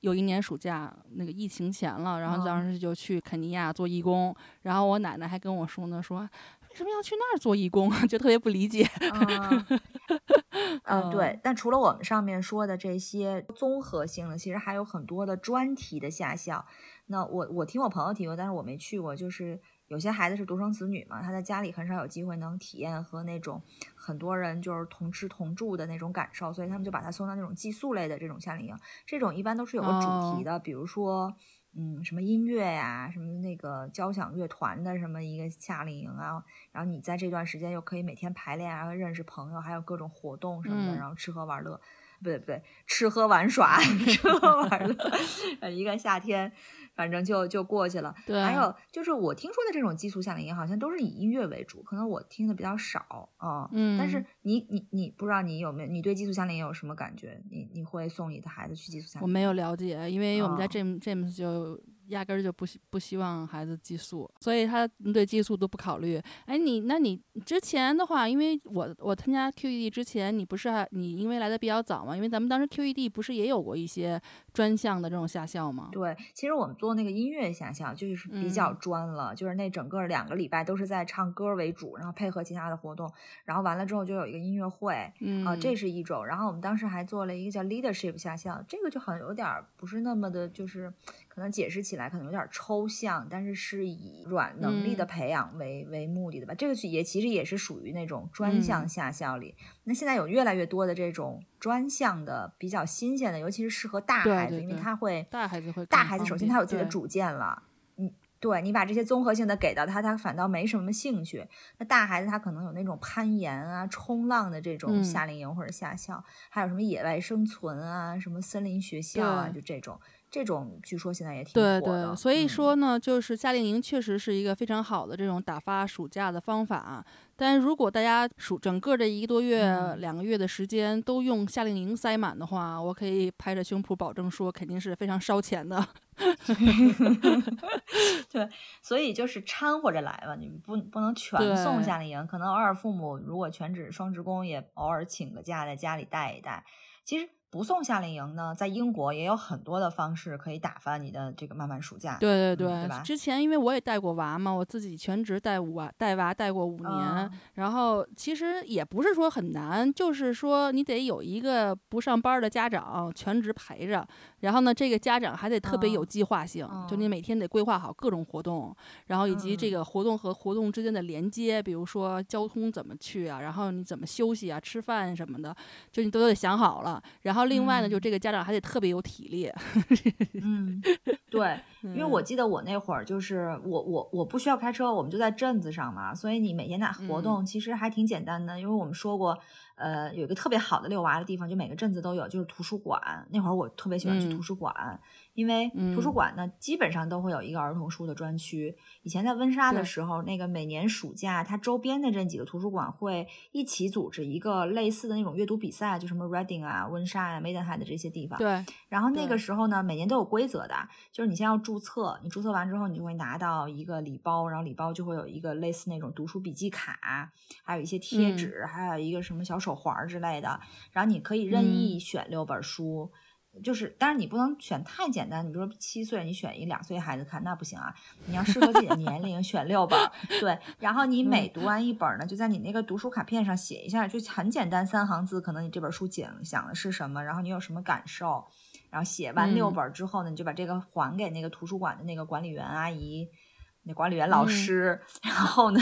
Speaker 2: 有一年暑假那个疫情前了，然后当时就去肯尼亚做义工，然后我奶奶还跟我说呢，说。为什么要去那儿做义工啊？就特别不理解。
Speaker 1: 嗯，对。但除了我们上面说的这些综合性的，其实还有很多的专题的夏校。那我我听我朋友提过，但是我没去过。就是有些孩子是独生子女嘛，他在家里很少有机会能体验和那种很多人就是同吃同住的那种感受，所以他们就把他送到那种寄宿类的这种夏令营。这种一般都是有个主题的，比如说。嗯，什么音乐呀，什么那个交响乐团的什么一个夏令营啊，然后你在这段时间又可以每天排练，然后认识朋友，还有各种活动什么的，然后吃喝玩乐。不对不对，吃喝玩耍，吃喝玩乐，一个夏天。反正就就过去了。
Speaker 2: 对，
Speaker 1: 还有就是我听说的这种寄宿夏令营，好像都是以音乐为主，可能我听的比较少啊。嗯。但是你你你不知道你有没有你对寄宿夏令营有什么感觉？你你会送你的孩子去寄宿夏令营？
Speaker 2: 我没有了解，因为我们家 James James 就。压根儿就不希不希望孩子寄宿，所以他对寄宿都不考虑。哎，你那你之前的话，因为我我参加 QED 之前，你不是还你因为来的比较早嘛？因为咱们当时 QED 不是也有过一些专项的这种夏校吗？
Speaker 1: 对，其实我们做那个音乐夏校就是比较专了，就是那整个两个礼拜都是在唱歌为主，然后配合其他的活动，然后完了之后就有一个音乐会，啊，这是一种。然后我们当时还做了一个叫 Leadership 夏校，这个就好像有点不是那么的，就是可能解释起来可能有点抽。抽象，但是是以软能力的培养为为目的的吧？这个也其实也是属于那种专项下校里。那现在有越来越多的这种专项的比较新鲜的，尤其是适合大孩子，因为他会
Speaker 2: 大孩子会
Speaker 1: 大孩子首先他有自己的主见了。嗯，对你把这些综合性的给到他，他反倒没什么兴趣。那大孩子他可能有那种攀岩啊、冲浪的这种夏令营或者夏校，还有什么野外生存啊、什么森林学校啊，就这种。这种据说现在也挺
Speaker 2: 火的，对对，所以说呢，就是夏令营确实是一个非常好的这种打发暑假的方法。但如果大家暑整个这一个多月、两个月的时间都用夏令营塞满的话，我可以拍着胸脯保证说，肯定是非常烧钱的。
Speaker 1: 对，所以就是掺和着来吧，你不不能全送夏令营，可能偶尔父母如果全职双职工，也偶尔请个假在家里带一带。其实。不送夏令营呢，在英国也有很多的方式可以打发你的这个漫漫暑假。
Speaker 2: 对对
Speaker 1: 对，
Speaker 2: 之前因为我也带过娃嘛，我自己全职带娃带娃带过五年，然后其实也不是说很难，就是说你得有一个不上班的家长全职陪着。然后呢，这个家长还得特别有计划性，就你每天得规划好各种活动，然后以及这个活动和活动之间的连接，比如说交通怎么去啊，然后你怎么休息啊、吃饭什么的，就你都得想好了。然后另外呢，就这个家长还得特别有体力。
Speaker 1: 嗯，对，因为我记得我那会儿就是我我我不需要开车，我们就在镇子上嘛，所以你每天的活动其实还挺简单的，因为我们说过。呃，有一个特别好的遛娃的地方，就每个镇子都有，就是图书馆。那会儿我特别喜欢去图书馆，因为图书馆呢，基本上都会有一个儿童书的专区。以前在温莎的时候，那个每年暑假，它周边的这几个图书馆会一起组织一个类似的那种阅读比赛，就什么 Reading 啊、温莎啊、Maidenhead 这些地方。
Speaker 2: 对。
Speaker 1: 然后那个时候呢，每年都有规则的，就是你先要注册，你注册完之后，你就会拿到一个礼包，然后礼包就会有一个类似那种读书笔记卡，还有一些贴纸，还有一个什么小手。手环之类的，然后你可以任意选六本书，就是，但是你不能选太简单。你比如说七岁，你选一两岁孩子看那不行啊，你要适合自己的年龄选六本。对，然后你每读完一本呢，就在你那个读书卡片上写一下，就很简单，三行字，可能你这本书讲讲的是什么，然后你有什么感受，然后写完六本之后呢，你就把这个还给那个图书馆的那个管理员阿姨。那管理员老师，然后呢，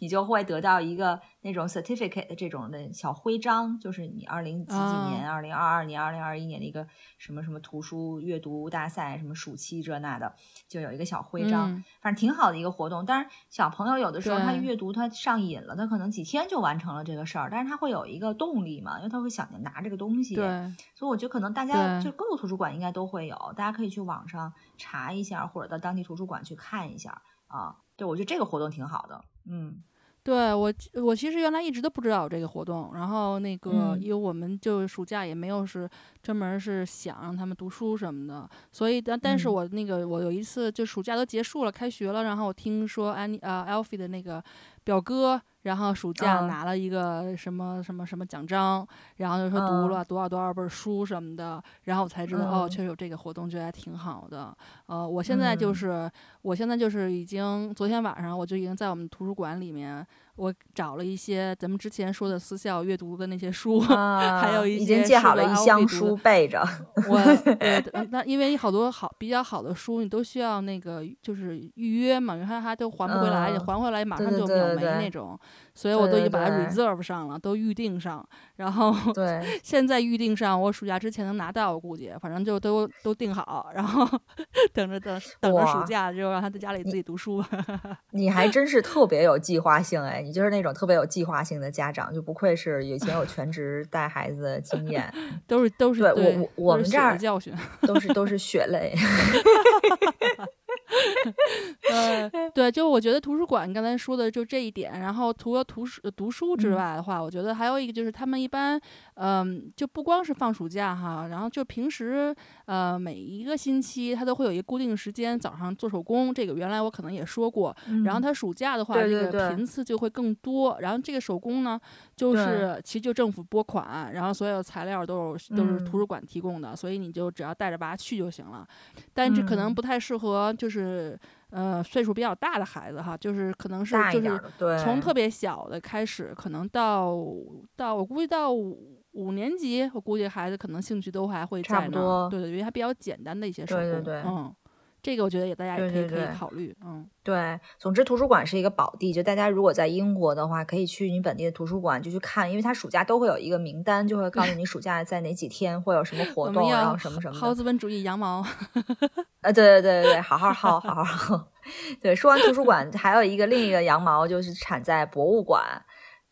Speaker 1: 你就会得到一个那种 certificate 的这种的小徽章，就是你二零几几年，二零二二年、二零二一年的一个什么什么图书阅读大赛，什么暑期这那的，就有一个小徽章，反正挺好的一个活动。但是小朋友有的时候他阅读他上瘾了，他可能几天就完成了这个事儿，但是他会有一个动力嘛，因为他会想着拿这个东西。
Speaker 2: 对，
Speaker 1: 所以我觉得可能大家就各个图书馆应该都会有，大家可以去网上查一下，或者到当地图书馆去看一下。啊，对，我觉得这个活动挺好的。嗯，
Speaker 2: 对我，我其实原来一直都不知道有这个活动。然后那个，因为我们就暑假也没有是专门是想让他们读书什么的，所以但但是我那个我有一次就暑假都结束了，开学了，然后我听说安妮呃 Alfie 的那个表哥。然后暑假拿了一个什么什么什么奖章，然后就说读了多少多少本书什么的，然后我才知道哦，确实有这个活动，觉得还挺好的。呃，我现在就是，我现在就是已经昨天晚上我就已经在我们图书馆里面。我找了一些咱们之前说的私校阅读的那些书，还有一些
Speaker 1: 已经借好了一箱书备着。
Speaker 2: 我 那因为好多好比较好的书，你都需要那个就是预约嘛，因为它它都还不回来，还回来马上就秒没那种。所以我都已经把它 reserve 上了，都预定上。然后
Speaker 1: 对，
Speaker 2: 现在预定上，我暑假之前能拿到，我估计，反正就都都定好，然后 等着等等着暑假就让他在家里自己读书。
Speaker 1: 你还真是特别有计划性哎，你就是那种特别有计划性的家长，就不愧是以前有全职带孩子的经验，
Speaker 2: 都是都是
Speaker 1: 对我我我们这儿
Speaker 2: 教训
Speaker 1: 都是都是血泪。
Speaker 2: 呃，对，就我觉得图书馆，你刚才说的就这一点。然后除了图书读书之外的话，我觉得还有一个就是他们一般，嗯，就不光是放暑假哈，然后就平时，呃，每一个星期他都会有一个固定时间早上做手工。这个原来我可能也说过。然后他暑假的话，这个频次就会更多。然后这个手工呢，就是其实就政府拨款，然后所有材料都是都是图书馆提供的，所以你就只要带着娃去就行了。但这可能不太适合，就是。是呃岁数比较大的孩子哈，就是可能是就是从特别小的开始，可能到到我估计到五五年级，我估计孩子可能兴趣都还会在
Speaker 1: 那，
Speaker 2: 对对，因为它比较简单的一些手
Speaker 1: 工，
Speaker 2: 嗯，这个我觉得也大家也可以可以考虑，嗯，
Speaker 1: 对，总之图书馆是一个宝地，就大家如果在英国的话，可以去你本地的图书馆就去看，因为它暑假都会有一个名单，就会告诉你暑假在哪几天会有什么活 动，然后什么什么，
Speaker 2: 好资本主义羊毛。
Speaker 1: 呃，对对对对对，好好好好薅，对。说完图书馆，还有一个另一个羊毛，就是产在博物馆，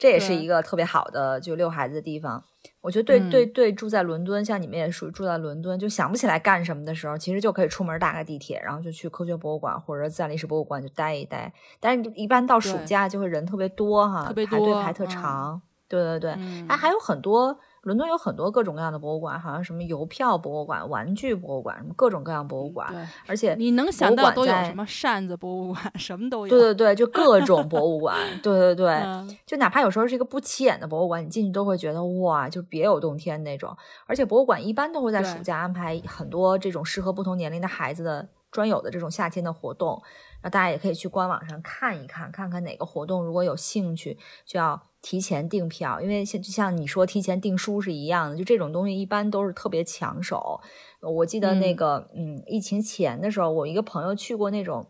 Speaker 1: 这也是一个特别好的就遛孩子的地方。我觉得对对对，住在伦敦，像你们也属于住在伦敦，就想不起来干什么的时候，其实就可以出门搭个地铁，然后就去科学博物馆或者自然历史博物馆就待一待。但是，一般到暑假就会人特别多哈，排队排特长。对对对，哎还有很多。伦敦有很多各种各样的博物馆，好像什么邮票博物馆、玩具博物馆，什么各种各样博物馆。而且
Speaker 2: 你能想到都有什么扇子博物馆，什么都有。
Speaker 1: 对对对，就各种博物馆。对对对，就哪怕有时候是一个不起眼的博物馆，你进去都会觉得哇，就别有洞天那种。而且博物馆一般都会在暑假安排很多这种适合不同年龄的孩子的专有的这种夏天的活动，那大家也可以去官网上看一看，看看哪个活动如果有兴趣就要。提前订票，因为像就像你说提前订书是一样的，就这种东西一般都是特别抢手。我记得那个，嗯，疫情前的时候，我一个朋友去过那种。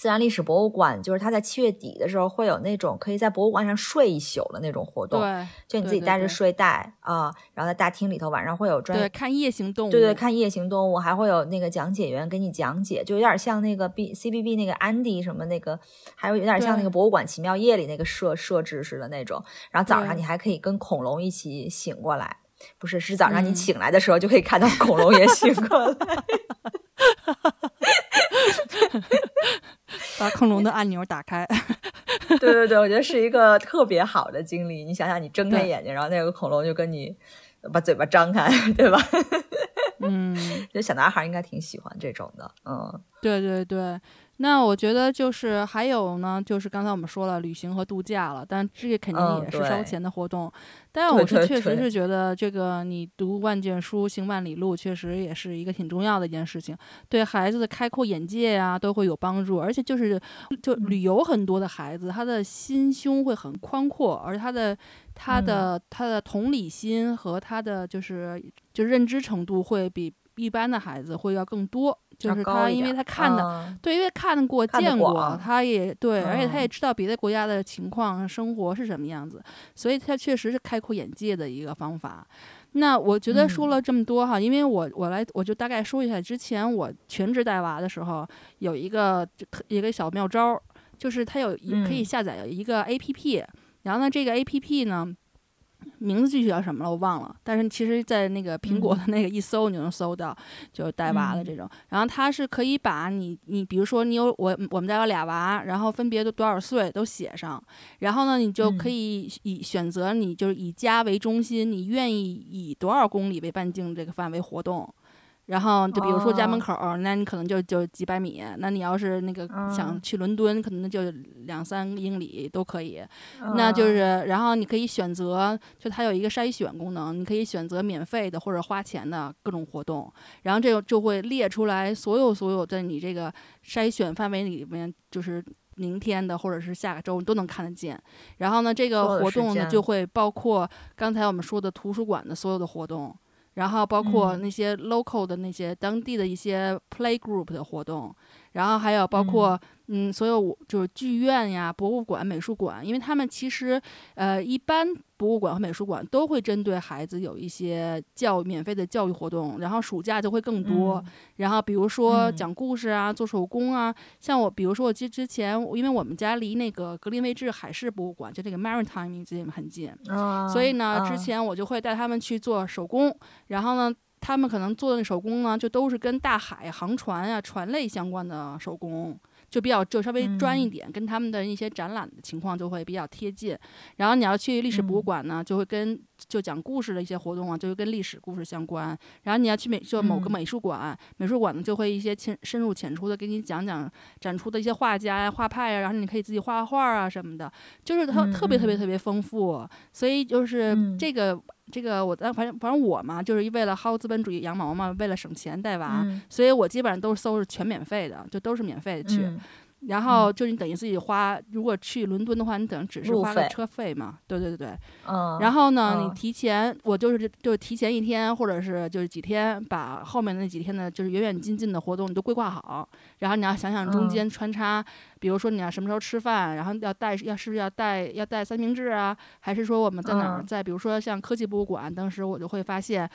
Speaker 1: 自然历史博物馆就是它在七月底的时候会有那种可以在博物馆上睡一宿的那种活动，
Speaker 2: 对，
Speaker 1: 就你自己带着睡袋啊，然后在大厅里头晚上会有专
Speaker 2: 对看夜行动物，
Speaker 1: 对对，看夜行动物，还会有那个讲解员给你讲解，就有点像那个 B C B B 那个安迪什么那个，还有有点像那个博物馆奇妙夜里那个设设置似的那种。然后早上你还可以跟恐龙一起醒过来，不是，是早上你醒来的时候就可以看到恐龙也醒过来。
Speaker 2: 把恐龙的按钮打开，
Speaker 1: 对对对，我觉得是一个特别好的经历。你想想，你睁开眼睛，然后那个恐龙就跟你把嘴巴张开，对吧？
Speaker 2: 嗯，
Speaker 1: 就小男孩应该挺喜欢这种的。嗯，
Speaker 2: 对对对。那我觉得就是还有呢，就是刚才我们说了旅行和度假了，但这个肯定也是烧钱的活动。但我是确实是觉得，这个你读万卷书，行万里路，确实也是一个挺重要的一件事情，对孩子的开阔眼界呀都会有帮助。而且就是就旅游很多的孩子，他的心胸会很宽阔，而他的他的他的同理心和他的就是就认知程度会比一般的孩子会要更多。就是他，因为他看的，对，因为看过、见过，他也对，而且他也知道别的国家的情况、生活是什么样子，所以他确实是开阔眼界的一个方法。那我觉得说了这么多哈，因为我我来我就大概说一下，之前我全职带娃的时候有一个就一个小妙招，就是他有可以下载一个 A P P，然后呢，这个 A P P 呢。名字具体叫什么了？我忘了。但是其实，在那个苹果的那个一搜，你就能搜到，就是带娃的这种。然后它是可以把你，你比如说你有我，我们家有俩娃，然后分别都多少岁都写上。然后呢，你就可以以选择，你就是以家为中心，你愿意以多少公里为半径这个范围活动。然后就比如说家门口，那你可能就就几百米。那你要是那个想去伦敦，可能就两三英里都可以。那就是，然后你可以选择，就它有一个筛选功能，你可以选择免费的或者花钱的各种活动。然后这个就会列出来所有所有在你这个筛选范围里面，就是明天的或者是下个周你都能看得见。然后呢，这个活动呢就会包括刚才我们说的图书馆的所有的活动。然后包括那些 local 的那些当地的一些 play group 的活动，然后还有包括。嗯，所有就是剧院呀、博物馆、美术馆，因为他们其实，呃，一般博物馆和美术馆都会针对孩子有一些教免费的教育活动，然后暑假就会更多。然后比如说讲故事啊、做手工啊，像我，比如说我之之前，因为我们家离那个格林威治海事博物馆就这个 Maritime Museum 很近，所以呢，之前我就会带他们去做手工，然后呢。他们可能做的那手工呢，就都是跟大海、航船啊、船类相关的手工。就比较就稍微专一点，跟他们的一些展览的情况就会比较贴近。然后你要去历史博物馆呢，就会跟就讲故事的一些活动啊，就是跟历史故事相关。然后你要去美就某个美术馆，美术馆呢就会一些浅深入浅出的给你讲讲展出的一些画家呀、画派呀，然后你可以自己画画啊什么的，就是它特别特别特别丰富。所以就是这个。这个我但反正反正我嘛，就是为了薅资本主义羊毛嘛，为了省钱带娃，所以我基本上都是搜是全免费的，就都是免费的去。然后就你等于自己花，如果去伦敦的话，你等于只是花了车费嘛。对对对对。嗯。然后呢，你提前，我就是就提前一天，或者是就是几天，把后面那几天的，就是远远近近的活动你都规划好。然后你要想想中间穿插，比如说你要什么时候吃饭，然后要带要是不是要带要带三明治啊？还是说我们在哪儿？在比如说像科技博物馆，当时我就会发现。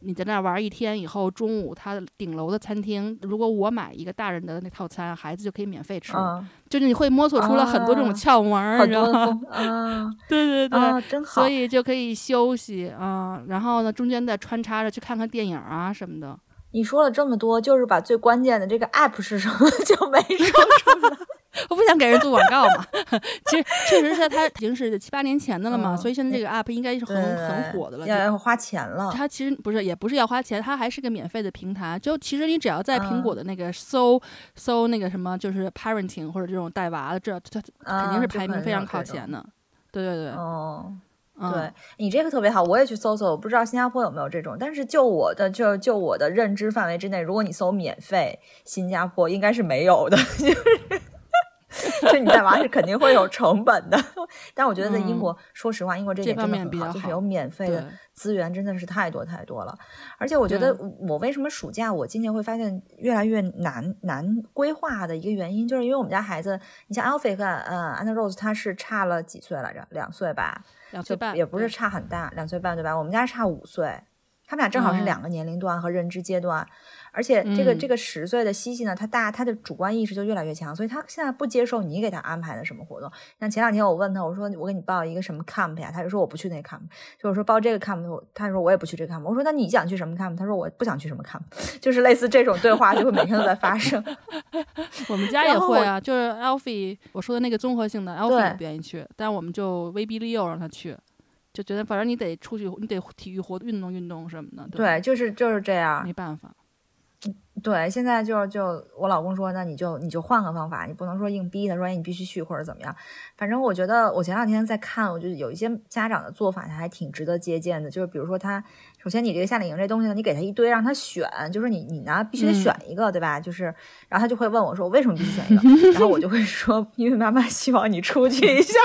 Speaker 2: 你在那儿玩一天以后，中午他顶楼的餐厅，如果我买一个大人的那套餐，孩子就可以免费吃。就是你会摸索出了很多这种窍门，你知道吗？啊，对对对，
Speaker 1: 真好。
Speaker 2: 所以就可以休息啊，然后呢，中间再穿插着去看看电影啊什么的。
Speaker 1: 你说了这么多，就是把最关键的这个 app 是什么 就没说出来。
Speaker 2: 我不想给人做广告嘛 其实确实是他已经是七八年前的了嘛，所以现在这个 app 应该是很很火的了。
Speaker 1: 要花钱了。
Speaker 2: 它其实不是，也不是要花钱，它还是个免费的平台。就其实你只要在苹果的那个搜搜那个什么，就是 parenting 或者这种带娃的，这它肯定是排名非常靠前的。对对对。
Speaker 1: 哦。对你这个特别好，我也去搜搜，我不知道新加坡有没有这种，但是就我的就就我的认知范围之内，如果你搜免费，新加坡应该是没有的，就是。就你带娃是肯定会有成本的，但我觉得在英国，说实话，英国这点真的很好，就是有免费的资源，真的是太多太多了。而且我觉得，我为什么暑假我今年会发现越来越难难规划的一个原因，就是因为我们家孩子，你像 Alfie 和呃 Anna Rose，他是差了几岁来着？两岁吧，
Speaker 2: 两岁半，
Speaker 1: 也不是差很大，两岁半对吧？我们家差五岁，他们俩正好是两个年龄段和认知阶段。而且这个这个十岁的西西呢，他大他的主观意识就越来越强，所以他现在不接受你给他安排的什么活动。像前两天我问他，我说我给你报一个什么 camp 呀？他就说我不去那个 camp。就我说报这个 camp，他说我也不去这个 camp。我说那你想去什么 camp？他说我不想去什么 camp。就是类似这种对话，就会每天都在发生。
Speaker 2: 我们家也会啊，就是 Alfie 我说的那个综合性的 Alfie 不愿意去，但我们就威逼利诱让他去，就觉得反正你得出去，你得体育活运动运动什么的。
Speaker 1: 对，就是就是这样，
Speaker 2: 没办法。
Speaker 1: 对，现在就就我老公说，那你就你就换个方法，你不能说硬逼他，说哎你必须去或者怎么样。反正我觉得我前两天在看，我觉得有一些家长的做法，他还挺值得借鉴的。就是比如说他，首先你这个夏令营这东西呢，你给他一堆让他选，就是你你呢必须得选一个，对吧？就是，然后他就会问我说，我为什么必须选一个？然后我就会说，因为妈妈希望你出去一下。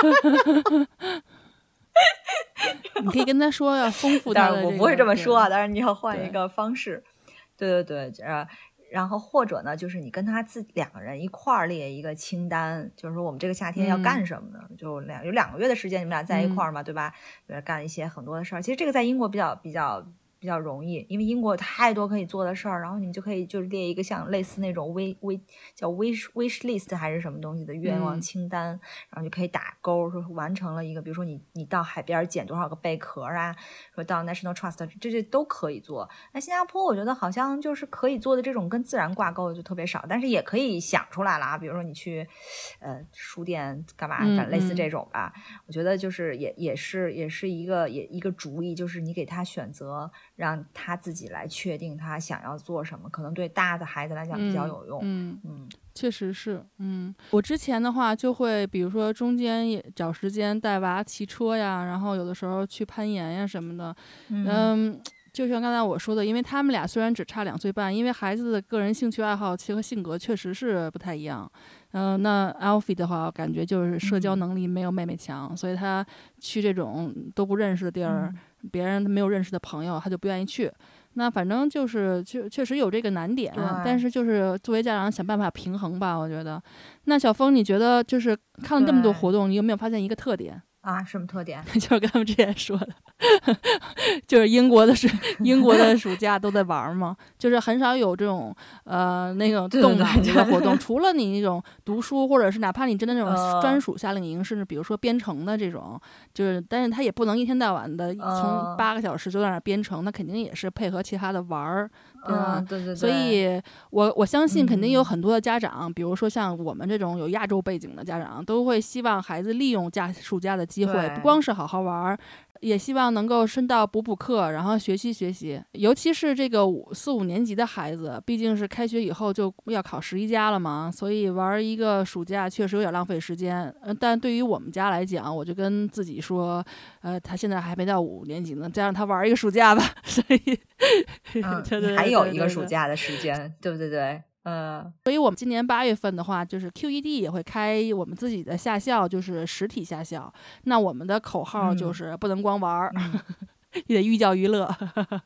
Speaker 2: 你可以跟他说要丰富他的。
Speaker 1: 我不会这么说啊，当然你要换一个方式。对对对，呃，然后或者呢，就是你跟他自两个人一块儿列一个清单，就是说我们这个夏天要干什么呢？就两有两个月的时间，你们俩在一块儿嘛，对吧？干一些很多的事儿。其实这个在英国比较比较。比较容易，因为英国有太多可以做的事儿，然后你就可以就是列一个像类似那种 wish wish 叫 wish wish list 还是什么东西的愿望清单，然后就可以打勾，说完成了一个，比如说你你到海边捡多少个贝壳啊，说到 National Trust 这些都可以做。那新加坡我觉得好像就是可以做的这种跟自然挂钩的就特别少，但是也可以想出来了啊，比如说你去呃书店干嘛，反正类似这种吧，我觉得就是也也是也是一个也一个主意，就是你给他选择。让他自己来确定他想要做什么，可能对大的孩子来讲比较有用。
Speaker 2: 嗯嗯，确实是。嗯，我之前的话就会，比如说中间也找时间带娃骑车呀，然后有的时候去攀岩呀什么的。嗯，就像刚才我说的，因为他们俩虽然只差两岁半，因为孩子的个人兴趣爱好其和性格确实是不太一样。嗯，那 Alfie 的话，感觉就是社交能力没有妹妹强，所以他去这种都不认识的地儿。别人没有认识的朋友，他就不愿意去。那反正就是确确实有这个难点，但是就是作为家长想办法平衡吧，我觉得。那小峰，你觉得就是看了这么多活动，你有没有发现一个特点？
Speaker 1: 啊，什么特点？
Speaker 2: 就是跟他们之前说的，就是英国的暑 英国的暑假都在玩嘛，就是很少有这种呃那种动脑子的活动，除了你那种读书，或者是哪怕你真的那种专属夏令营，甚至比如说编程的这种，就是但是他也不能一天到晚的从八个小时就在那编程，那肯定也是配合其他的玩儿。对
Speaker 1: 吧？对对对。
Speaker 2: 所以，我我相信肯定有很多的家长，比如说像我们这种有亚洲背景的家长，都会希望孩子利用假暑假的机会，不光是好好玩儿。也希望能够顺道补补课，然后学习学习。尤其是这个五四五年级的孩子，毕竟是开学以后就要考十一加了嘛，所以玩一个暑假确实有点浪费时间。嗯，但对于我们家来讲，我就跟自己说，呃，他现在还没到五年级呢，再让他玩一个暑假吧。所以，嗯
Speaker 1: 还有一个暑假的时间，对不对？对。嗯，
Speaker 2: 所以我们今年八月份的话，就是 QED 也会开我们自己的下校，就是实体下校。那我们的口号就是不能光玩儿，也得寓教于乐。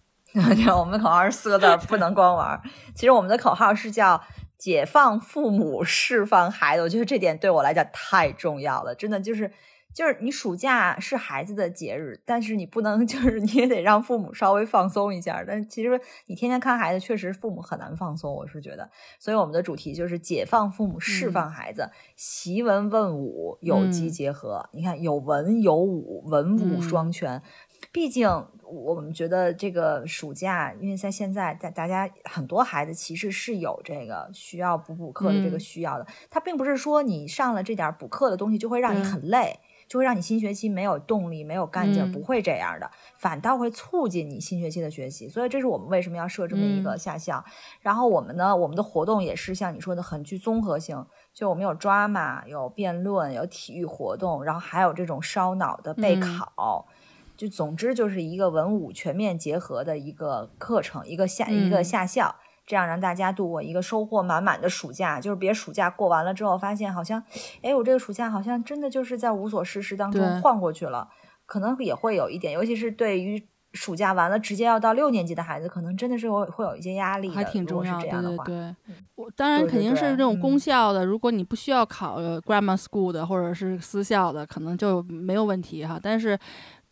Speaker 1: 我们的口号是四个字：不能光玩儿。其实我们的口号是叫解放父母，释放孩子。我觉得这点对我来讲太重要了，真的就是。就是你暑假是孩子的节日，但是你不能 就是你也得让父母稍微放松一下。但其实你天天看孩子，确实父母很难放松。我是觉得，所以我们的主题就是解放父母，释放孩子，习文问武，有机结合。你看，有文有武，文武双全。毕竟我们觉得这个暑假，因为在现在，大大家很多孩子其实是有这个需要补补课的这个需要的。他并不是说你上了这点补课的东西就会让你很累。就会让你新学期没有动力、没有干劲，不会这样的，反倒会促进你新学期的学习。所以这是我们为什么要设这么一个下校。然后我们呢，我们的活动也是像你说的很具综合性，就我们有 drama、有辩论、有体育活动，然后还有这种烧脑的备考，就总之就是一个文武全面结合的一个课程，一个下一个下校。这样让大家度过一个收获满满的暑假，就是别暑假过完了之后发现好像，哎，我这个暑假好像真的就是在无所事事当中晃过去了，可能也会有一点，尤其是对于暑假完了直接要到六年级的孩子，可能真的是有会有一些压力的。
Speaker 2: 还挺重要，
Speaker 1: 对
Speaker 2: 对对。我当然肯定是这种公校的，如果你不需要考 grammar school 的或者是私校的，可能就没有问题哈。但是。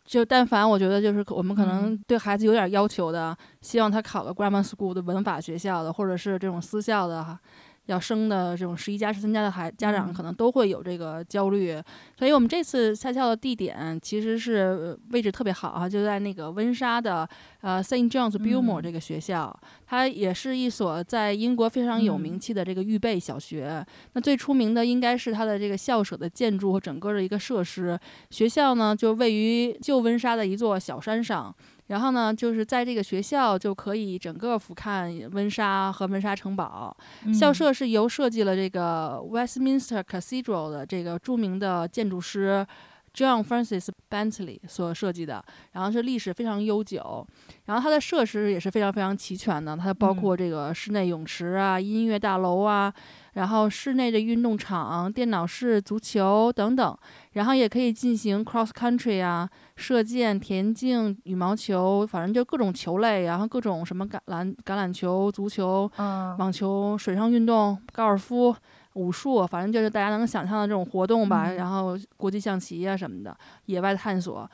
Speaker 2: 就但凡我觉得就是我们可能对孩子有点要求的，希望他考个 grammar school 的文法学校的，或者是这种私校的哈。要生的这种十一家十三家的孩家长可能都会有这个焦虑，所以我们这次下校的地点其实是位置特别好啊，就在那个温莎的呃 Saint John's Bilmore 这个学校，它也是一所在英国非常有名气的这个预备小学。那最出名的应该是它的这个校舍的建筑和整个的一个设施。学校呢就位于旧温莎的一座小山上。然后呢，就是在这个学校就可以整个俯瞰温莎和温莎城堡。校舍是由设计了这个 Westminster Cathedral 的这个著名的建筑师 John Francis Bentley 所设计的，然后是历史非常悠久。然后它的设施也是非常非常齐全的，它包括这个室内泳池啊、音乐大楼啊。然后室内的运动场、电脑室、足球等等，然后也可以进行 cross country 啊、射箭、田径、羽毛球，反正就各种球类，然后各种什么橄榄橄榄球、足球、网球、水上运动、高尔夫、武术，反正就是大家能想象的这种活动吧。然后国际象棋啊什么的，野外探索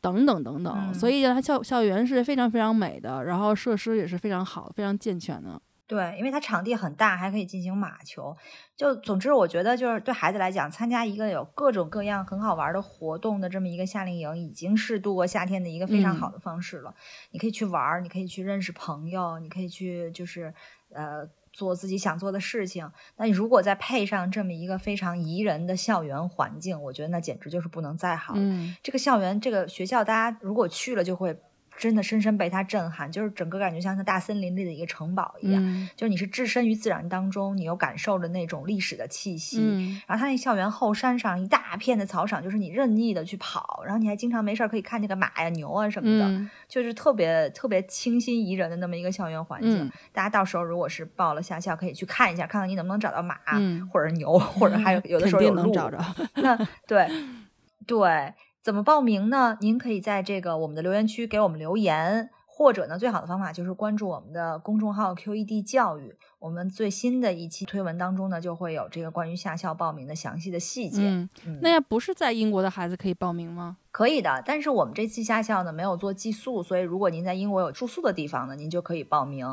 Speaker 2: 等等等等。所以它校校园是非常非常美的，然后设施也是非常好、非常健全的。
Speaker 1: 对，因为它场地很大，还可以进行马球。就总之，我觉得就是对孩子来讲，参加一个有各种各样很好玩的活动的这么一个夏令营，已经是度过夏天的一个非常好的方式了。你可以去玩，你可以去认识朋友，你可以去就是呃做自己想做的事情。那你如果再配上这么一个非常宜人的校园环境，我觉得那简直就是不能再好了。这个校园，这个学校，大家如果去了就会。真的深深被它震撼，就是整个感觉像像大森林里的一个城堡一样，就是你是置身于自然当中，你又感受着那种历史的气息。然后它那校园后山上一大片的草场，就是你任意的去跑，然后你还经常没事儿可以看那个马呀、牛啊什么的，就是特别特别清新宜人的那么一个校园环境。大家到时候如果是报了夏校，可以去看一下，看看你能不能找到马或者牛，或者还有有的 时候有鹿。
Speaker 2: 找着。
Speaker 1: 那对 对。怎么报名呢？您可以在这个我们的留言区给我们留言。或者呢，最好的方法就是关注我们的公众号 QED 教育，我们最新的一期推文当中呢，就会有这个关于下校报名的详细的细节。
Speaker 2: 嗯，那要不是在英国的孩子可以报名吗？
Speaker 1: 可以的，但是我们这次下校呢没有做寄宿，所以如果您在英国有住宿的地方呢，您就可以报名。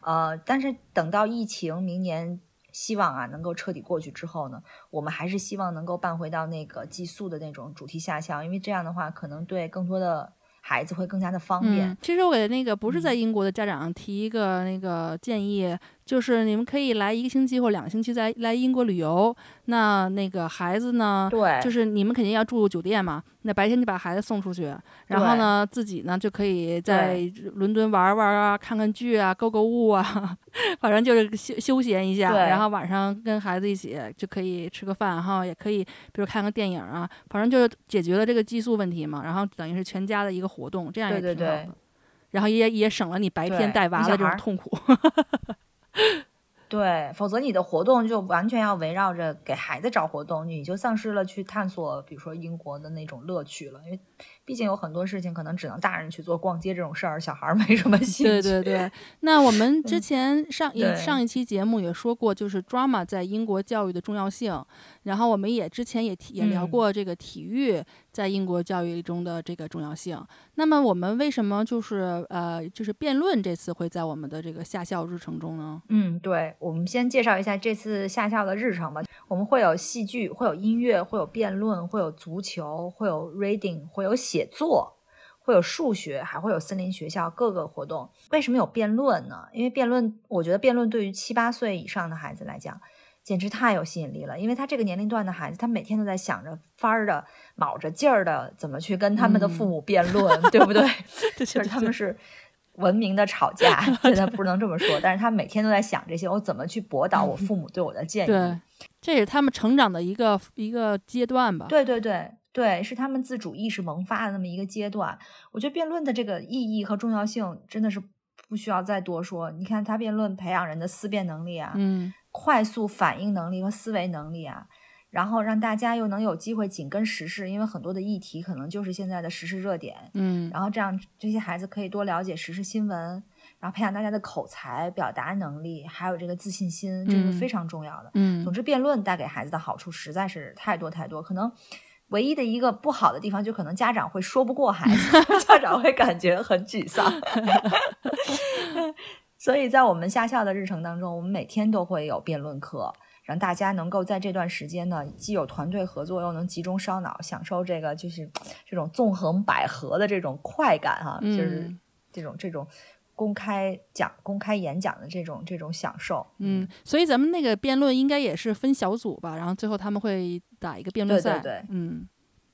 Speaker 1: 呃，但是等到疫情明年希望啊能够彻底过去之后呢，我们还是希望能够办回到那个寄宿的那种主题下校，因为这样的话可能对更多的。孩子会更加的方便。
Speaker 2: 其实我给那个不是在英国的家长提一个那个建议。就是你们可以来一个星期或两个星期在来英国旅游，那那个孩子呢？
Speaker 1: 对，
Speaker 2: 就是你们肯定要住酒店嘛。那白天就把孩子送出去，然后呢自己呢就可以在伦敦玩玩啊，看看剧啊，购购物啊，反正就是休休闲一下。然后晚上跟孩子一起就可以吃个饭哈，也可以比如看个电影啊，反正就是解决了这个寄宿问题嘛。然后等于是全家的一个活动，这样也挺好
Speaker 1: 的。
Speaker 2: 然后也也省了你白天带娃的这种痛苦。
Speaker 1: 对，否则你的活动就完全要围绕着给孩子找活动，你就丧失了去探索，比如说英国的那种乐趣了，因为。毕竟有很多事情可能只能大人去做，逛街这种事儿，小孩没什么兴
Speaker 2: 趣。对对对。那我们之前上一上一期节目也说过，就是 drama 在英国教育的重要性。然后我们也之前也也聊过这个体育在英国教育中的这个重要性。那么我们为什么就是呃就是辩论这次会在我们的这个下校日程中呢？
Speaker 1: 嗯，对，我们先介绍一下这次下校的日程吧。我们会有戏剧，会有音乐，会有辩论，会有足球，会有 reading，会有写。写作会有数学，还会有森林学校各个活动。为什么有辩论呢？因为辩论，我觉得辩论对于七八岁以上的孩子来讲，简直太有吸引力了。因为他这个年龄段的孩子，他每天都在想着法儿的、卯着劲儿的怎么去跟他们的父母辩论，对不对？就是他们是文明的吵架，现在不能这么说。但是他每天都在想这些，我怎么去驳倒我父母对我的建议？
Speaker 2: 对，这也是他们成长的一个一个阶段吧。
Speaker 1: 对对对。对，是他们自主意识萌发的那么一个阶段。我觉得辩论的这个意义和重要性真的是不需要再多说。你看，他辩论培养人的思辨能力啊，
Speaker 2: 嗯，
Speaker 1: 快速反应能力和思维能力啊，然后让大家又能有机会紧跟时事，因为很多的议题可能就是现在的时事热点，
Speaker 2: 嗯，
Speaker 1: 然后这样这些孩子可以多了解时事新闻，然后培养大家的口才、表达能力，还有这个自信心，这是非常重要的。
Speaker 2: 嗯，
Speaker 1: 总之，辩论带给孩子的好处实在是太多太多，可能。唯一的一个不好的地方，就可能家长会说不过孩子，家长会感觉很沮丧。所以在我们下校的日程当中，我们每天都会有辩论课，让大家能够在这段时间呢，既有团队合作，又能集中烧脑，享受这个就是这种纵横捭阖的这种快感哈，就是这种这种。公开讲、公开演讲的这种这种享受，
Speaker 2: 嗯，所以咱们那个辩论应该也是分小组吧，然后最后他们会打一个辩论赛，
Speaker 1: 对对对，
Speaker 2: 嗯。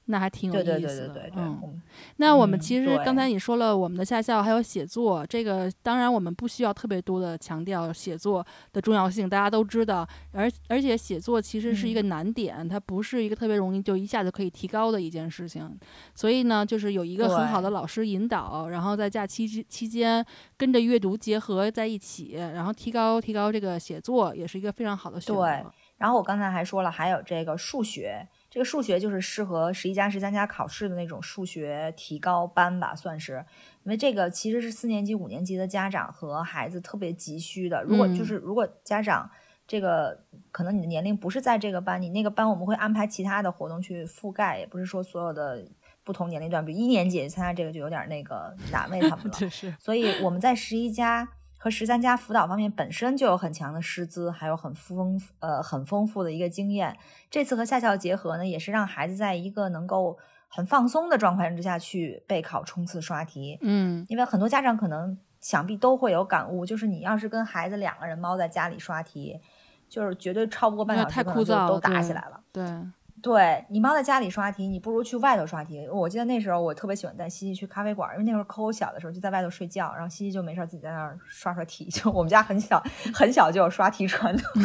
Speaker 2: 那还挺有意思
Speaker 1: 的，嗯。
Speaker 2: 那我们其实刚才你说了，我们的下校还有写作，这个当然我们不需要特别多的强调写作的重要性，大家都知道。而而且写作其实是一个难点，它不是一个特别容易就一下就可以提高的一件事情。所以呢，就是有一个很好的老师引导，然后在假期期间跟着阅读结合在一起，然后提高提高这个写作，也是一个非常好的选择。
Speaker 1: 对。然后我刚才还说了，还有这个数学。这个数学就是适合十一加十三加考试的那种数学提高班吧，算是，因为这个其实是四年级、五年级的家长和孩子特别急需的。如果就是如果家长这个可能你的年龄不是在这个班，你那个班我们会安排其他的活动去覆盖，也不是说所有的不同年龄段，比如一年级参加这个就有点那个难为他们了。所以我们在十一加。和十三家辅导方面本身就有很强的师资，还有很丰呃很丰富的一个经验。这次和夏校结合呢，也是让孩子在一个能够很放松的状况之下去备考、冲刺、刷题。
Speaker 2: 嗯，
Speaker 1: 因为很多家长可能想必都会有感悟，就是你要是跟孩子两个人猫在家里刷题，就是绝对超不过半小时，
Speaker 2: 太枯燥，
Speaker 1: 都打起来了。
Speaker 2: 对。
Speaker 1: 对对你猫在家里刷题，你不如去外头刷题。我记得那时候我特别喜欢带西西去咖啡馆，因为那时候扣扣小的时候就在外头睡觉，然后西西就没事自己在那儿刷刷题。就我们家很小很小就有刷题传统。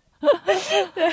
Speaker 1: 对，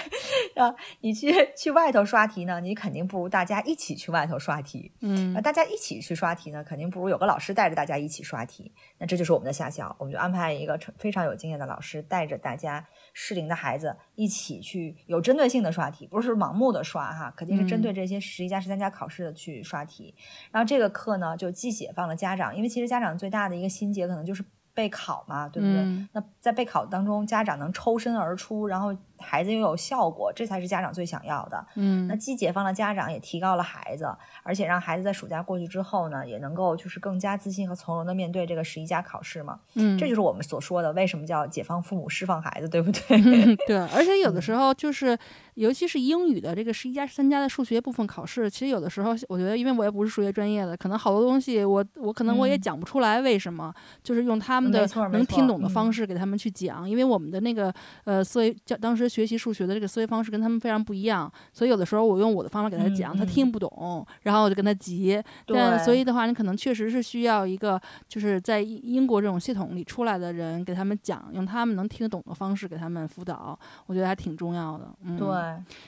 Speaker 1: 啊，你去去外头刷题呢，你肯定不如大家一起去外头刷题。
Speaker 2: 嗯，
Speaker 1: 大家一起去刷题呢，肯定不如有个老师带着大家一起刷题。那这就是我们的下校，我们就安排一个非常有经验的老师带着大家适龄的孩子一起去有针对性的刷题，不是盲目的刷哈，肯定是针对这些十一加十三加考试的去刷题。然后这个课呢，就既解放了家长，因为其实家长最大的一个心结可能就是备考嘛，对不对？那在备考当中，家长能抽身而出，然后。孩子又有效果，这才是家长最想要的。
Speaker 2: 嗯，
Speaker 1: 那既解放了家长，也提高了孩子，而且让孩子在暑假过去之后呢，也能够就是更加自信和从容的面对这个十一家考试嘛。
Speaker 2: 嗯，
Speaker 1: 这就是我们所说的为什么叫解放父母，释放孩子，对不对？
Speaker 2: 对，而且有的时候就是，尤其是英语的这个十一加十三加的数学部分考试，其实有的时候我觉得，因为我也不是数学专业的，可能好多东西我我可能我也讲不出来为什么，就是用他们的能听懂的方式给他们去讲，因为我们的那个呃思维教当时学习数学的这个思维方式跟他们非常不一样，所以有的时候我用我的方法给他讲，他听不懂，然后我就跟他急。但所以的话，你可能确实是需要一个就是在英国这种系统里出来的人给他们讲，用他们能听得懂的方式给他们辅导，我觉得还挺重要的。嗯，
Speaker 1: 对。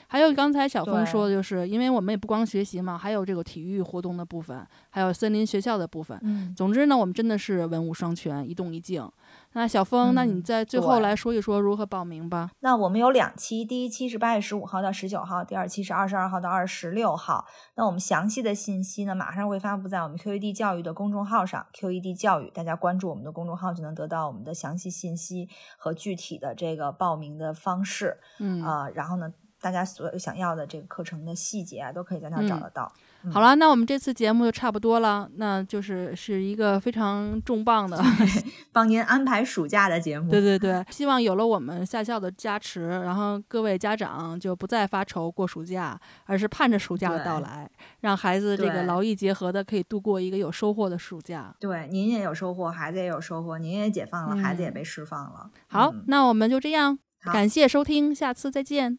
Speaker 2: 还有刚才小峰说的就是，因为我们也不光学习嘛，还有这个体育活动的部分，还有森林学校的部分。
Speaker 1: 嗯。
Speaker 2: 总之呢，我们真的是文武双全，一动一静。那小峰，那你在最后来说一说如何报名吧。
Speaker 1: 那我们有两期，第一期是八月十五号到十九号，第二期是二十二号到二十六号。那我们详细的信息呢，马上会发布在我们 QED 教育的公众号上。QED 教育，大家关注我们的公众号就能得到我们的详细信息和具体的这个报名的方式。
Speaker 2: 嗯
Speaker 1: 啊，然后呢，大家所有想要的这个课程的细节啊，都可以在那儿找得到。
Speaker 2: 好了，那我们这次节目就差不多了，那就是是一个非常重磅的
Speaker 1: 帮您安排暑假的节目。
Speaker 2: 对对对，希望有了我们夏校的加持，然后各位家长就不再发愁过暑假，而是盼着暑假的到来，让孩子这个劳逸结合的可以度过一个有收获的暑假。
Speaker 1: 对，您也有收获，孩子也有收获，您也解放了，孩子也被释放了。
Speaker 2: 好，那我们就这样，感谢收听，下次再见。